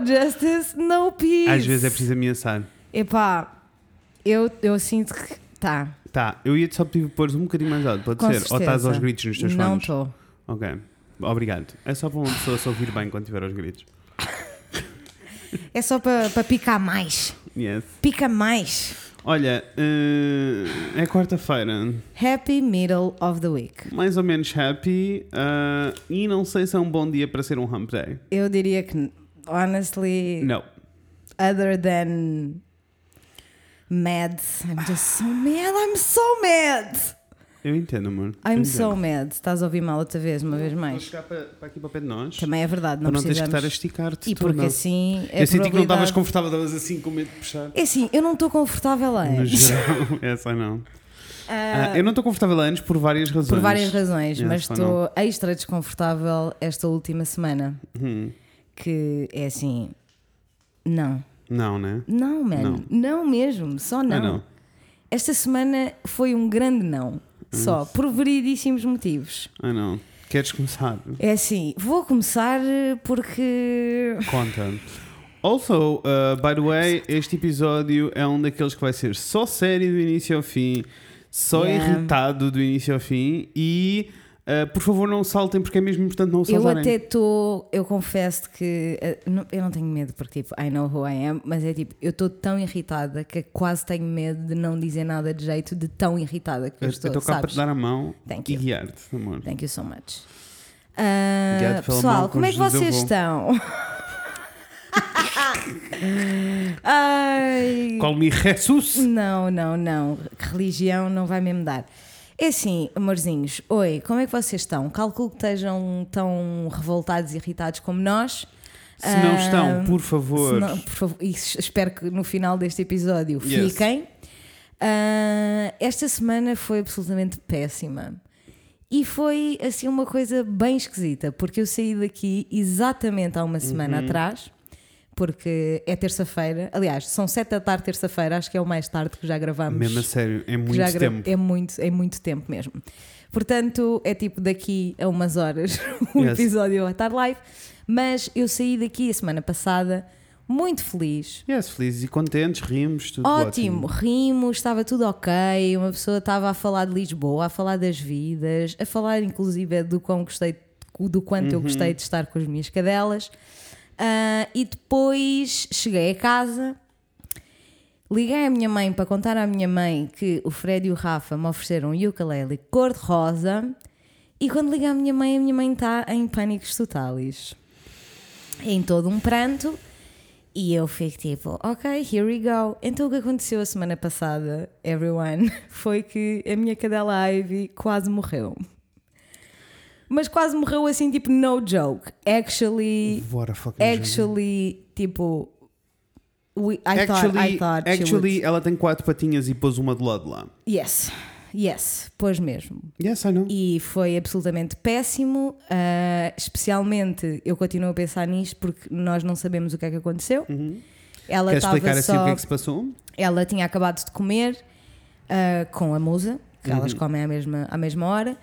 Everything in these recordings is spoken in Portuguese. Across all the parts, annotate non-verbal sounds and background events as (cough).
No justice, no peace. Às vezes é preciso ameaçar. Epá, eu, eu sinto que. Tá. Tá, eu ia-te só pedir pôr um bocadinho mais alto, pode Com ser? Ou estás certeza. aos gritos nos teus Não estou. Ok, obrigado. É só para uma pessoa se ouvir bem quando tiver aos gritos. É só para para picar mais. Yes. Pica mais. Olha, eh, é quarta-feira, Happy middle of the week. mais ou menos happy, eh, e não sei se é um bom dia para ser um hump day. Eu diria que, honestly, Não. other than mad, I'm just so mad. I'm so mad. Eu entendo, amor. I'm entendo. so mad. Estás a ouvir mal outra vez, uma vez Vou mais. chegar para, para aqui para pé de nós. Também é verdade, para não não teres que precisamos. estar a esticar-te E porque assim é Eu senti que não estavas confortável, estavas assim com medo de puxar. É assim, eu não estou confortável No antes. (laughs) essa não. Ah, Ah, eu não estou confortável antes por várias razões. por várias razões, Yes, mas ou estou extra desconfortável esta última semana. Hum, Que é assim. Não. não, né? Não, mano. Não, mesmo. Só não. Ah, não. Esta semana foi um grande não. Só. Por veridíssimos motivos. Ah, não. Queres começar? É assim, vou começar porque. Conta. Also, uh, by the way, este episódio é um daqueles que vai ser só sério do início ao fim, só Yeah. irritado do início ao fim e, uh, por favor, não saltem porque é mesmo importante não Eu saltarem. até estou, eu confesso que eh, não- eu não tenho medo porque tipo, I know who I am, mas é tipo, eu estou tão irritada que quase tenho medo de não dizer nada de jeito de tão irritada que eu, Eu estou, estou cá para te dar a mão Thank e you. guiar-te, amor. Thank you so much. Pela pessoal, como é que eu vocês estão? (laughs) Ai, Call me Jesus. não, não, não. Religião não vai mesmo dar. É assim, amorzinhos, oi, como é que vocês estão? Calculo que estejam tão revoltados e irritados como nós. Se não Ah, estão, por favor. Não, por favor, espero que no final deste episódio Yes. fiquem. Ah, esta semana foi absolutamente péssima. E foi assim uma coisa bem esquisita, porque eu saí daqui exatamente há uma semana Uhum. atrás, porque é terça-feira. Aliás, são sete da tarde, terça-feira, acho que é o mais tarde que já gravamos. Mesmo a sério, é muito gra- tempo. É muito, é muito tempo mesmo. Portanto, é tipo daqui a umas horas (laughs) o Yes. episódio vai estar live. Mas eu saí daqui a semana passada muito feliz. Yes, felizes e contentes, rimos, tudo Ótimo, rimos, estava tudo ok. Uma pessoa estava a falar de Lisboa, a falar das vidas, a falar inclusive do quão gostei, do quanto eu Uhum. gostei de estar com as minhas cadelas. Ah, e depois cheguei a casa, liguei à minha mãe para contar à minha mãe que o Fred e o Rafa me ofereceram um ukulele cor-de-rosa. E quando liguei à minha mãe, a minha mãe está em pânicos totais. Em todo um pranto. E eu fico tipo, ok, here we go. Então o que aconteceu a semana passada, everyone, (laughs) foi que a minha cadela Ivy quase morreu. Mas quase morreu assim, tipo, no joke. Actually, actually, tipo, we, I thought, Actually, I thought actually ela tem quatro patinhas e pôs uma de lado lá. Yes, yes, pois mesmo. Yes, I know. E foi absolutamente péssimo. ah, especialmente, eu continuo a pensar nisto porque nós não sabemos o que é que aconteceu. Ela Uhum. Queres explicar estava assim o só. que é que se passou? Ela tinha acabado de comer ah, com a musa, que Uhum. elas comem à mesma, à mesma hora.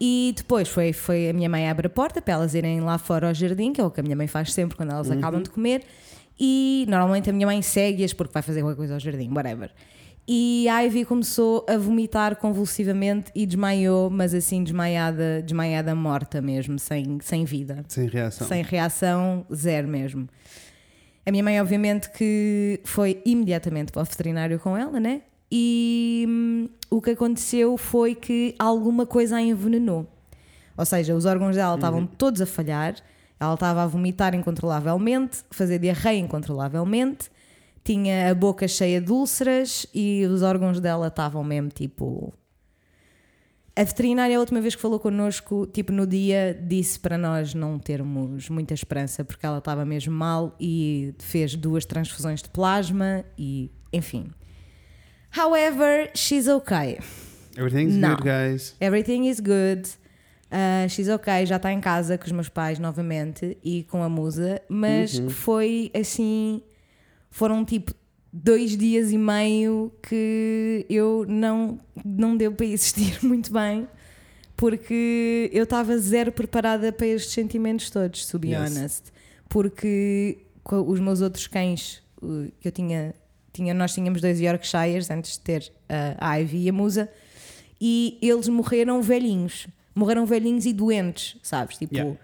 E depois foi, foi a minha mãe abre a porta para elas irem lá fora ao jardim, que é o que a minha mãe faz sempre quando elas Uhum. acabam de comer. E normalmente a minha mãe segue-as porque vai fazer qualquer coisa ao jardim, whatever. E a Ivy começou a vomitar convulsivamente e desmaiou, mas assim desmaiada, desmaiada morta mesmo, sem, sem vida. Sem reação. Sem reação, zero mesmo. A minha mãe, obviamente, que foi imediatamente para o veterinário com ela, né? E hum, o que aconteceu foi que alguma coisa a envenenou. Ou seja, os órgãos dela estavam todos a falhar, ela estava a vomitar incontrolavelmente, fazer diarreia incontrolavelmente, tinha a boca cheia de úlceras e os órgãos dela estavam mesmo tipo a veterinária, a última vez que falou connosco, tipo no dia, disse para nós não termos muita esperança porque ela estava mesmo mal e fez duas transfusões de plasma e enfim. However, she's okay. Everything's Não. good, guys. Everything is good. Uh, she's okay, já está em casa com os meus pais novamente e com a musa, mas foi assim. Foram tipo dois dias e meio que eu não, não deu para existir (laughs) muito bem porque eu estava zero preparada para estes sentimentos todos, to be Yes. honest. Porque os meus outros cães, que eu tinha, tinha nós tínhamos dois Yorkshires antes de ter uh, a Ivy e a Musa, e eles morreram velhinhos. Morreram velhinhos e doentes, sabes? Tipo, Yeah.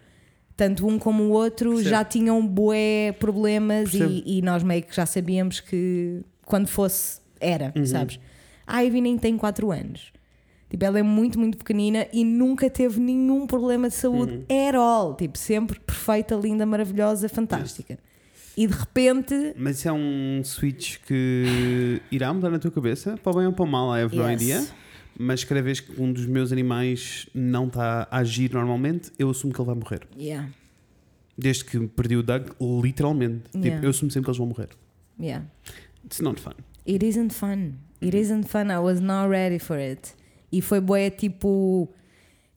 tanto um como o outro Percebo. já tinham bué problemas e, e nós meio que já sabíamos que quando fosse era, Uhum. sabes? A Ivy nem tem 4 anos. Tipo, ela é muito, muito pequenina e nunca teve nenhum problema de saúde Uhum. at all. Tipo, sempre perfeita, linda, maravilhosa, fantástica. E de repente, Mas isso é um switch que irá mudar na tua cabeça, para o bem ou para o mal, I have no Yes. idea. Mas cada vez que um dos meus animais não está a agir normalmente, eu assumo que ele vai morrer. yeah, Desde que perdi o Doug, literalmente. Tipo, Yeah. eu assumo sempre que eles vão morrer. yeah. It's not fun. It isn't fun. It isn't fun. I was not ready for it. E foi boa, tipo.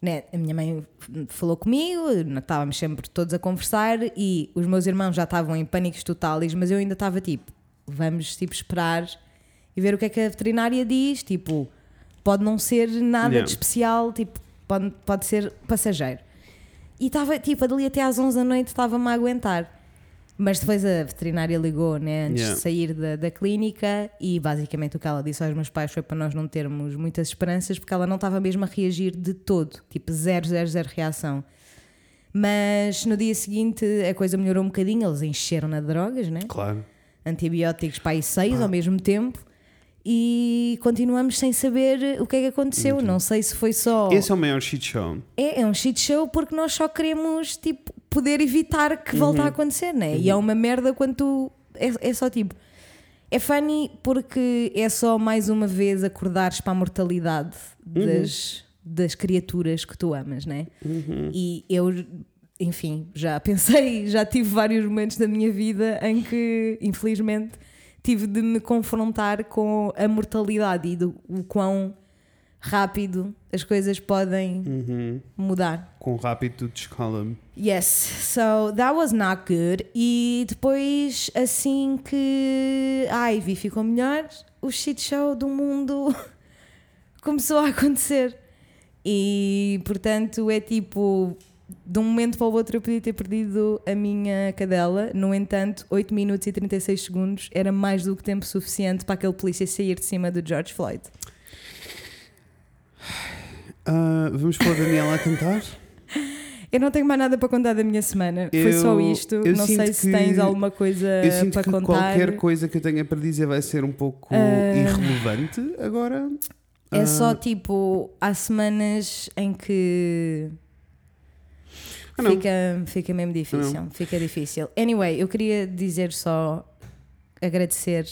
Né, a minha mãe falou comigo, estávamos sempre todos a conversar e os meus irmãos já estavam em pânicos totais, mas eu ainda estava tipo, vamos tipo esperar e ver o que é que a veterinária diz. Tipo, pode não ser nada Yeah. de especial, tipo, pode, pode ser passageiro. E estava, tipo, dali até às 11 da noite estava-me a aguentar. Mas depois a veterinária ligou, né, antes Yeah. de sair da, da clínica e basicamente o que ela disse aos meus pais foi para nós não termos muitas esperanças porque ela não estava mesmo a reagir de todo, tipo zero, zero, zero reação. Mas no dia seguinte a coisa melhorou um bocadinho, eles encheram-na de drogas, né? Claro. Antibióticos para aí seis ao mesmo tempo e continuamos sem saber o que é que aconteceu. Não sei se foi só. Esse é o maior shit show. É, é um shit show porque nós só queremos tipo, poder evitar que volte Uhum. a acontecer, né? E é uma merda quando tu. É, é só tipo. É funny porque é só mais uma vez acordares para a mortalidade Uhum. das, das criaturas que tu amas, né? E eu, enfim, já pensei, já tive vários momentos da minha vida em que, infelizmente, tive de me confrontar com a mortalidade e do o quão rápido as coisas podem Uhum. mudar. Com rápido tu descola-me. Yes, so that was not good. E depois, assim que a Ivy ficou melhor, o shit show do mundo (laughs) começou a acontecer. E portanto é tipo, de um momento para o outro eu podia ter perdido a minha cadela. No entanto, 8 minutos e 36 segundos era mais do que tempo suficiente para aquele polícia sair de cima do George Floyd. Ah, vamos pôr a Daniela a cantar? Eu não tenho mais nada para contar da minha semana. Foi Eu- só isto. Não sei se que- tens alguma coisa Eu sinto para que contar. qualquer coisa que eu tenha para dizer vai ser um pouco Ah. irrelevante agora. É Ah, só tipo, há semanas em que Ah, não. fica, fica mesmo difícil. Fica difícil. Anyway, eu queria dizer só agradecer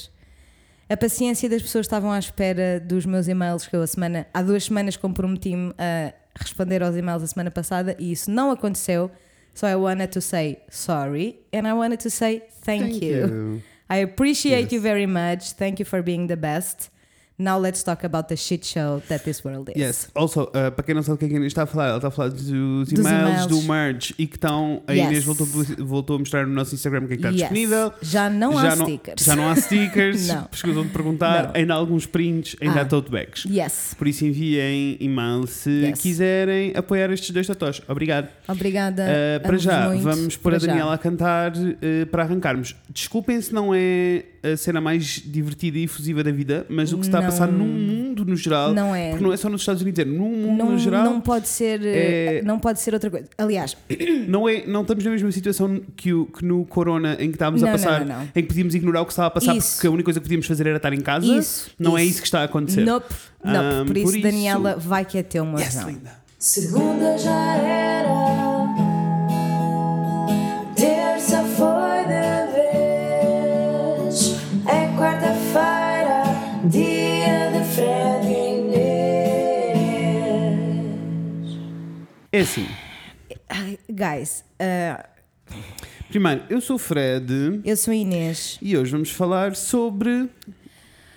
a paciência das pessoas que estavam à espera dos meus e-mails que eu a semana, há duas semanas comprometi-me a responder aos e-mails a semana passada e isso não aconteceu. So I wanted to say sorry and I wanted to say thank, you. I appreciate Yes. you very much. Thank you for being the best. Now let's talk about the shit show that this world is. Yes, also, uh, para quem não sabe o que é que a Inês está a falar, ela está a falar dos e-mails, e-mails. do merge e que estão. A Yes. Inês voltou, voltou a mostrar no nosso Instagram o que é que está Yes. disponível. Já não há não, stickers. Já não há stickers. (laughs) Não. Escusam de perguntar. Não. Ainda há alguns prints, ainda Ah. há tote bags. Yes. Por isso enviem e-mail se Yes. quiserem apoiar estes dois tatuagens. Obrigado. Obrigada. Uh, para já, muito. vamos pôr Para a já. Daniela a cantar uh, para arrancarmos. Desculpem se não é a cena mais divertida e efusiva da vida, mas o que está a passar no mundo no geral, Não é. porque não é só nos Estados Unidos, é no mundo Não, no geral, não pode ser é- não pode ser outra coisa. Aliás, (clears throat) não, é, não estamos na mesma situação que, o, que no Corona em que estávamos Não, a passar, não, não. em que podíamos ignorar o que estava a passar Isso. porque a única coisa que podíamos fazer era estar em casa. Isso, não é isso. isso que está a acontecer. nope, nope. Um, por, isso, por isso- Daniela, vai que é teu, Yes, morzão. linda. Segunda já era, É assim. Guys, uh, Primeiro, eu sou o Fred eu sou a Inês. e hoje vamos falar sobre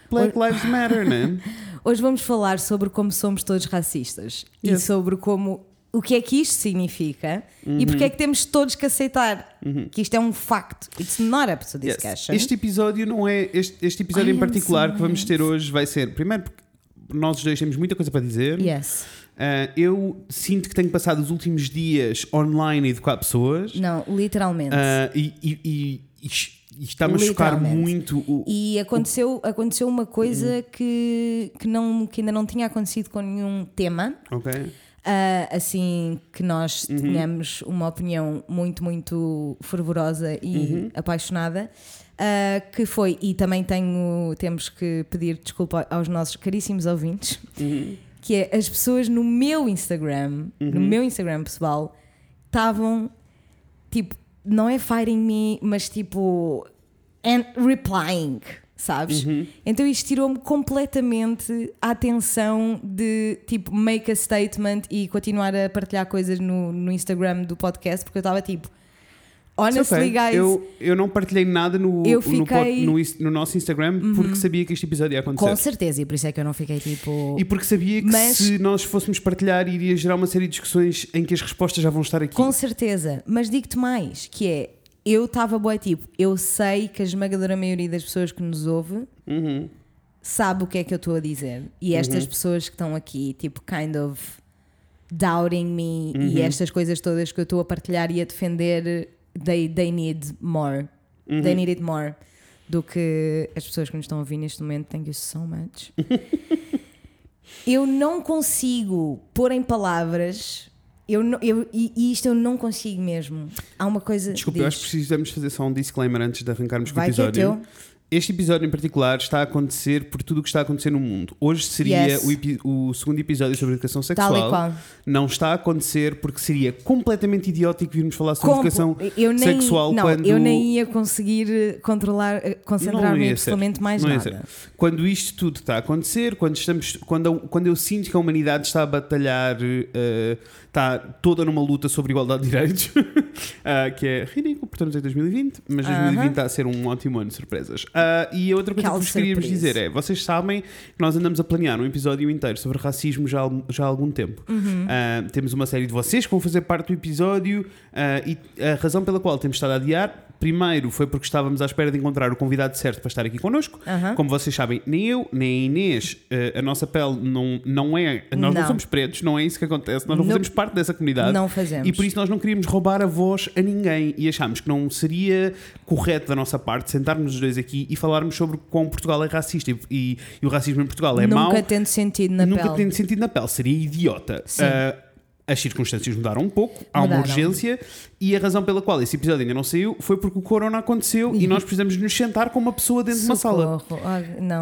Black Lives Matter, né? (laughs) Hoje vamos falar sobre como somos todos racistas e Yes. sobre como o que é que isto significa e porque é que temos todos que aceitar que isto é um facto. It's not up to Yes. discussion. Este episódio não é. Este, este episódio I em particular que vamos ter hoje vai ser. Primeiro, porque nós dois temos muita coisa para dizer. Yes. Ah, eu sinto que tenho passado os últimos dias online a educar pessoas. Não, literalmente. Ah, e, e- e- isto está-me a chocar muito. O, E aconteceu, aconteceu uma coisa que, que, não, que ainda não tinha acontecido com nenhum tema. Ok? Ah, assim que nós Uhum. tenhamos uma opinião muito, muito fervorosa e Uhum. apaixonada, ah, que foi, e também tenho, temos que pedir desculpa aos nossos caríssimos ouvintes, Uhum. Que é as pessoas no meu Instagram, no meu Instagram pessoal, estavam tipo, não é fighting me, mas tipo, and replying. Sabes? Então isto tirou-me completamente a atenção de tipo make a statement e continuar a partilhar coisas no, no Instagram do podcast, porque eu estava tipo, honestly, Ok, guys, Eu, eu não partilhei nada no, no, fiquei- no, is- no nosso Instagram porque sabia que este episódio ia acontecer. com certeza, e por isso é que eu não fiquei tipo. E porque sabia que Mas- se nós fôssemos partilhar iria gerar uma série de discussões em que as respostas já vão estar aqui. Com certeza, mas digo-te mais, que é, eu estava boa tipo, eu sei que a esmagadora maioria das pessoas que nos ouve Uhum. sabe o que é que eu estou a dizer. E estas pessoas que estão aqui, tipo, kind of doubting me Uhum. e estas coisas todas que eu estou a partilhar e a defender, they, they need more. Uhum. They need it more do que as pessoas que nos estão a ouvir neste momento. Thank you so much. (laughs) eu não consigo pôr em palavras. Eu não, eu, e isto eu não consigo mesmo. Há uma coisa. Desculpa, eu acho que precisamos fazer só um disclaimer antes de arrancarmos com o Vai que é episódio. teu. Este episódio em particular está a acontecer por tudo o que está a acontecer no mundo. Hoje seria Yes. o, o segundo episódio sobre educação Tal e sexual. qual. Não está a acontecer porque seria completamente idiótico virmos falar sobre Compo- educação eu nem, sexual não, quando eu nem ia conseguir eh, controlar, eh, concentrar-me absolutamente mais Não nada. Quando isto tudo está a acontecer, quando, estamos, quando, eu, quando eu sinto que a humanidade está a batalhar, eh, está toda numa luta sobre igualdade de direitos, (laughs) ah, que é ridículo, portanto em 2020, mas 2020 Aham. está a ser um ótimo ano de surpresas. Ah, e a outra coisa Aquela que vos queríamos dizer é: vocês sabem que nós andamos a planear um episódio inteiro sobre racismo já, há algum- já há algum tempo. Uhum. Ah, temos uma série de vocês que vão fazer parte do episódio e a razão pela qual temos estado a adiar. Primeiro foi porque estávamos à espera de encontrar o convidado certo para estar aqui connosco. Como vocês sabem, nem eu, nem a Inês, a nossa pele não, não é. Nós não. Não. somos pretos, não é isso que acontece. Nós não, Não. fazemos parte dessa comunidade. Não fazemos. E por isso nós não queríamos roubar a voz a ninguém e achámos que não seria correto da nossa parte sentarmos os dois aqui e falarmos sobre como Portugal é racista e, e- e o racismo em Portugal é Nunca mau. tendo sentido na Nunca pele. tem sentido na pele, seria idiota. Sim. Ah, as circunstâncias mudaram um pouco, há uma Mudaram. urgência e a razão pela qual esse episódio ainda não saiu foi porque o corona aconteceu e nós precisamos nos sentar com uma pessoa dentro de uma sala. Socorro. Não.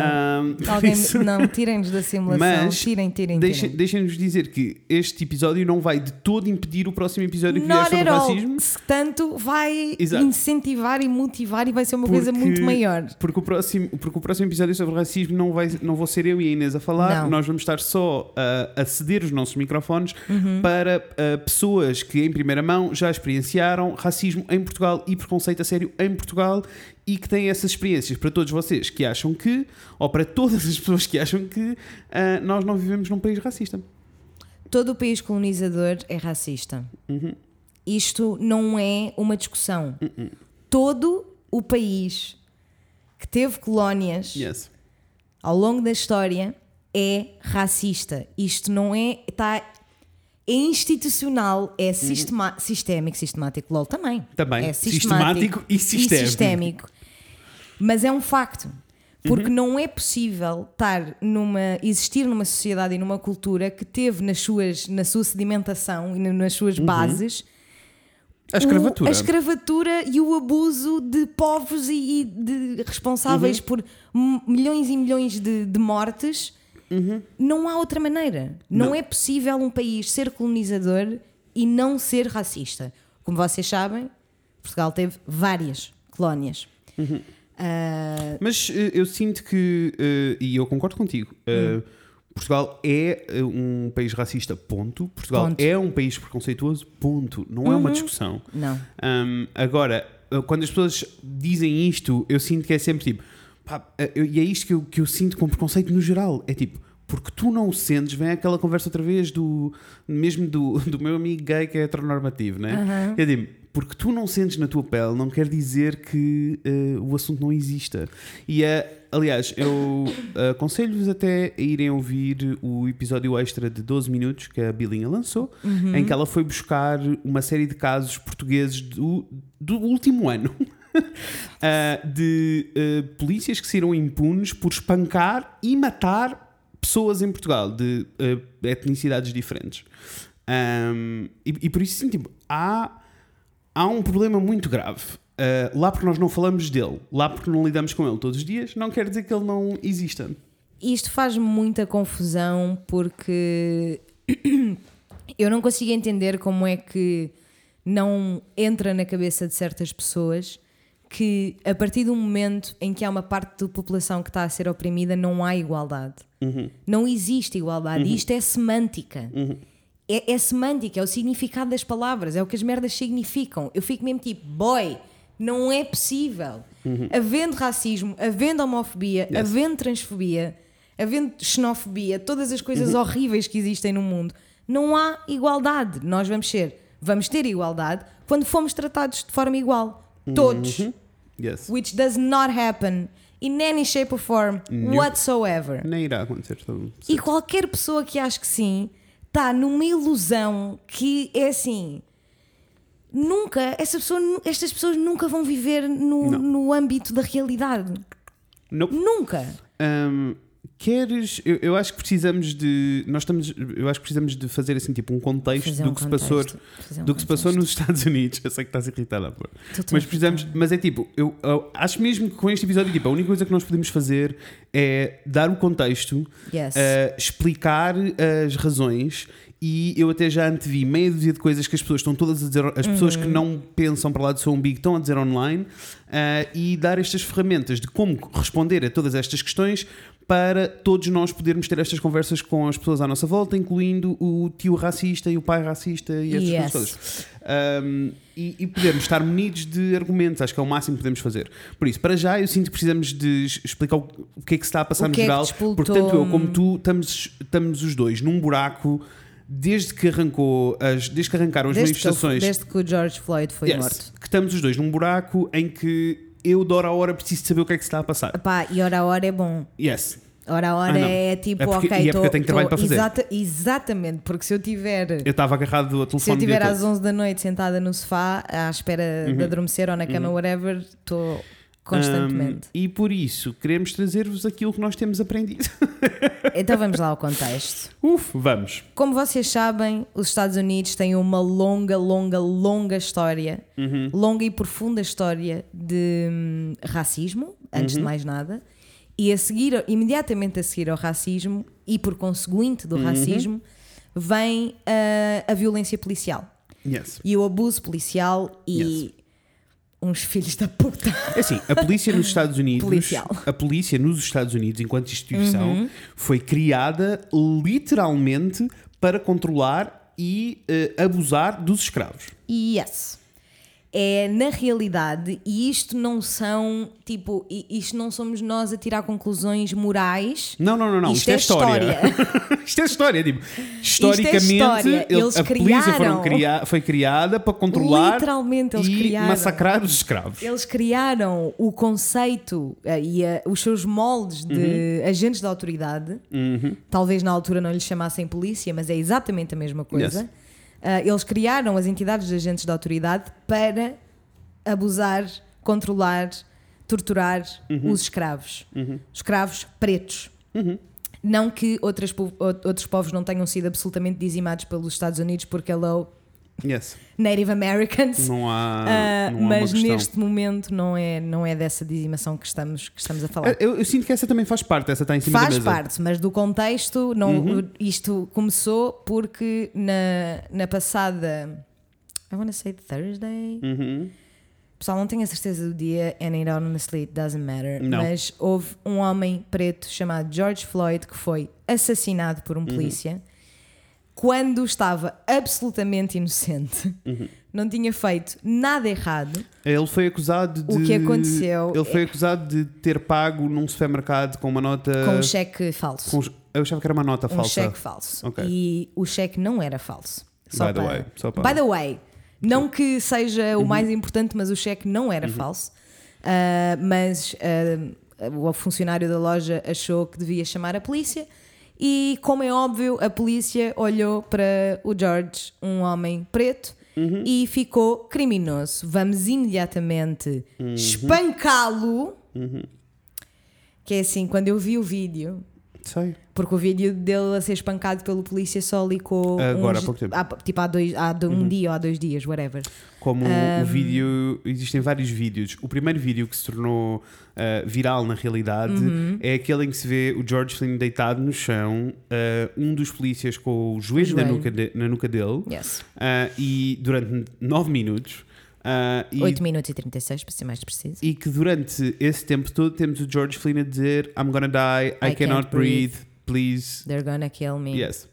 (laughs) Alguém, isso- não, tirem-nos da simulação. Mas tirem, tirem, tirem. Deixem-nos dizer que este episódio não vai de todo impedir o próximo episódio que vier sobre racismo. Se tanto vai Exato. incentivar e motivar e vai ser uma coisa Porque- muito maior. Porque o, próximo, porque o próximo episódio sobre racismo não, vai, não vou ser eu e a Inês a falar, Não. nós vamos estar só a, a ceder os nossos microfones Uhum. para ah, pessoas que em primeira mão já experienciaram racismo em Portugal e preconceito a sério em Portugal e que têm essas experiências para todos vocês que acham que, ou para todas as pessoas que acham que ah, nós não vivemos num país racista. Todo o país colonizador é racista. Uhum. Isto não é uma discussão. Todo o país que teve colónias Yes. ao longo da história é racista. Isto não é. Está, é institucional, é sistema, sistémico, sistemático. LOL também. Também. É Sistemático e sistémico. sistémico. Mas é um facto. Porque não é possível estar numa, existir numa sociedade e numa cultura que teve nas suas, na sua sedimentação e nas suas bases A escravatura. o- a escravatura e o abuso de povos e, e de responsáveis por m- milhões e milhões de, de mortes. Não há outra maneira. Não, Não. é possível um país ser colonizador e não ser racista. Como vocês sabem, Portugal teve várias colónias. Ah, Mas eh, eu sinto que, eh, e eu concordo contigo, eh, Portugal é um país racista, ponto. Portugal Ponto. é um país preconceituoso, ponto. Não é uma discussão. não. Ahm, agora, quando as pessoas dizem isto, eu sinto que é sempre tipo, pá, eh, eu- e é isto que eu, que eu sinto com preconceito no geral. É tipo, porque tu não o sentes, vem aquela conversa outra vez do mesmo do, (laughs) do meu amigo gay que é heteronormativo, né? Aham. Eu digo, porque tu não sentes na tua pele, não quer dizer que eh, o assunto não exista. E é, aliás, eu eh, (coughs) aconselho-vos até a irem ouvir o episódio extra de 12 minutos que a Bilinha lançou, em que ela foi buscar uma série de casos portugueses do, do último ano. (laughs) (laughs) ah, de ah, polícias que saíram impunes por espancar e matar pessoas em Portugal de ah, etnicidades diferentes. Ahm, e, e por isso, sim, tipo, há, há um problema muito grave. Ah, lá porque nós não falamos dele, lá porque não lidamos com ele todos os dias, não quer dizer que ele não exista. Isto faz muita confusão porque (clears throat) eu não consigo entender como é que não entra na cabeça de certas pessoas que a partir do momento em que há uma parte da população que está a ser oprimida não há igualdade. Não existe igualdade. Isto é semântica. É, é semântica, é o significado das palavras, é o que as merdas significam. Eu fico mesmo tipo, boy, não é possível. Havendo racismo, havendo homofobia, Yes. havendo transfobia, havendo xenofobia, todas as coisas horríveis que existem no mundo, não há igualdade. Nós vamos ser, vamos ter igualdade quando fomos tratados de forma igual. Todos. Yes. Which does not happen in any shape or form Nope. whatsoever. Nem irá acontecer. Então, E qualquer pessoa que ache que sim está numa ilusão que é assim. Nunca, essa pessoa, estas pessoas nunca vão viver no, no âmbito da realidade. Nope. Nunca. Hum, queres. Eu, eu acho que precisamos de. Nós estamos. Eu acho que precisamos de fazer assim tipo um contexto do um que se passou. contexto. Um Do que se passou contexto. nos Estados Unidos. Eu sei que estás irritada, pô. Mas precisamos. Mas é tipo, eu, eu acho mesmo que com este episódio, tipo, a única coisa que nós podemos fazer é dar o contexto, Yes. uh, explicar as razões. E eu até já antevi meia dúzia de coisas que as pessoas estão todas a dizer, as pessoas Uhum. que não pensam para lá do seu umbigo estão a dizer online, uh, e dar estas ferramentas de como responder a todas estas questões para todos nós podermos ter estas conversas com as pessoas à nossa volta, incluindo o tio racista e o pai racista e essas Yes. coisas. Um, e, e podermos estar munidos de argumentos, acho que é o máximo que podemos fazer. Por isso, para já, eu sinto que precisamos de explicar o, que é que se está a passar O no é geral, despoltou- porque tanto eu como tu estamos, estamos os dois num buraco desde que arrancou as, desde que arrancaram as Desde que, manifestações. desde que o George Floyd foi Yes, morto. que estamos os dois num buraco em que eu, de hora a hora, preciso saber o que é que se está a passar. Epá, e hora a hora é bom. Yes. Hora a hora Ah, é tipo, É porque- ok, e é porque tô- eu tenho trabalho tô- para fazer. exata- exatamente, porque se eu tiver. Eu estava agarrado ao telefone Se eu estiver às 11 da noite sentada no sofá à espera Uhum. de adormecer ou na cama, whatever, estou constantemente. Um, e por isso, queremos trazer-vos aquilo que nós temos aprendido. (laughs) Então vamos lá ao (laughs) contexto. Uf, vamos. Como vocês sabem, os Estados Unidos têm uma longa, longa, longa história, Uhum. longa e profunda história de hum, racismo, antes Uhum. de mais nada, e a seguir, imediatamente a seguir ao racismo, e por conseguinte Uhum. do racismo, vem a, a violência policial Yes. e o abuso policial e Yes. Uns filhos da puta. É assim, a polícia nos Estados Unidos, Policial. a polícia nos Estados Unidos, enquanto instituição, Uhum. foi criada literalmente para controlar e eh, abusar dos escravos. Yes. É na realidade, e isto não são tipo, isto não somos nós a tirar conclusões morais. Não, não, não, não. Isto, Isto é, é história. (laughs) isto é história. Tipo, historicamente, história. ele- Eles a polícia criaram- cria- foi criada para controlar Literalmente, eles e criaram. massacrar os escravos. Eles criaram o conceito eh, e eh, os seus moldes de Uhum. agentes de autoridade. Talvez na altura não lhes chamassem polícia, mas é exatamente a mesma coisa. Yes. Ah, eles criaram as entidades de agentes de autoridade para abusar, controlar, torturar Uhum. os escravos. Escravos pretos. Não que outras outros povos não tenham sido absolutamente dizimados pelos Estados Unidos, porque hello, Yes. Native Americans. Não há, Ah, não há mas neste momento não é, não é dessa dizimação que estamos, que estamos a falar. Eu, eu sinto que essa também faz parte, essa está em cima Faz da mesa. parte, mas do contexto, não, Uhum. isto começou porque na, na passada. I wanna say Thursday. Uhum. Pessoal, não tenho a certeza do dia, and it honestly doesn't matter. Não. Mas houve um homem preto chamado George Floyd que foi assassinado por um Uhum. Quando estava absolutamente inocente. Uhum. Não tinha feito nada errado. Ele foi acusado de. O que aconteceu Ele foi é- acusado de ter pago num supermercado com uma nota. com um cheque falso. com- eu achava que era uma nota um falsa. cheque falso. Ok. E o cheque não era falso. By the way, só para- By the way, não que seja o mais importante, mas o cheque não era falso. Ah, mas ah, o funcionário da loja achou que devia chamar a polícia. E, como é óbvio, a polícia olhou para o George, um homem preto, e ficou criminoso. Vamos imediatamente espancá-lo. Que é assim, quando eu vi o vídeo, Sei. porque o vídeo dele a ser espancado pelo polícia só licou Agora, uns- há pouco tempo. Uhum. há- tipo há, dois, há um dia ou há dois dias, whatever. Como o vídeo. Existem vários vídeos. O primeiro vídeo que se tornou ah, viral na realidade Uhum. é aquele em que se vê o George Flynn deitado no chão, ah, um dos polícias com o joelho, Na, joelho. nuca de- na nuca dele, Yes. ah, e durante 9 minutos. ah, e 8 minutos e 36, para ser mais preciso. E que durante esse tempo todo temos o George Flynn a dizer I'm gonna die, I, I cannot breathe, breathe. please. They're gonna kill me. Yes.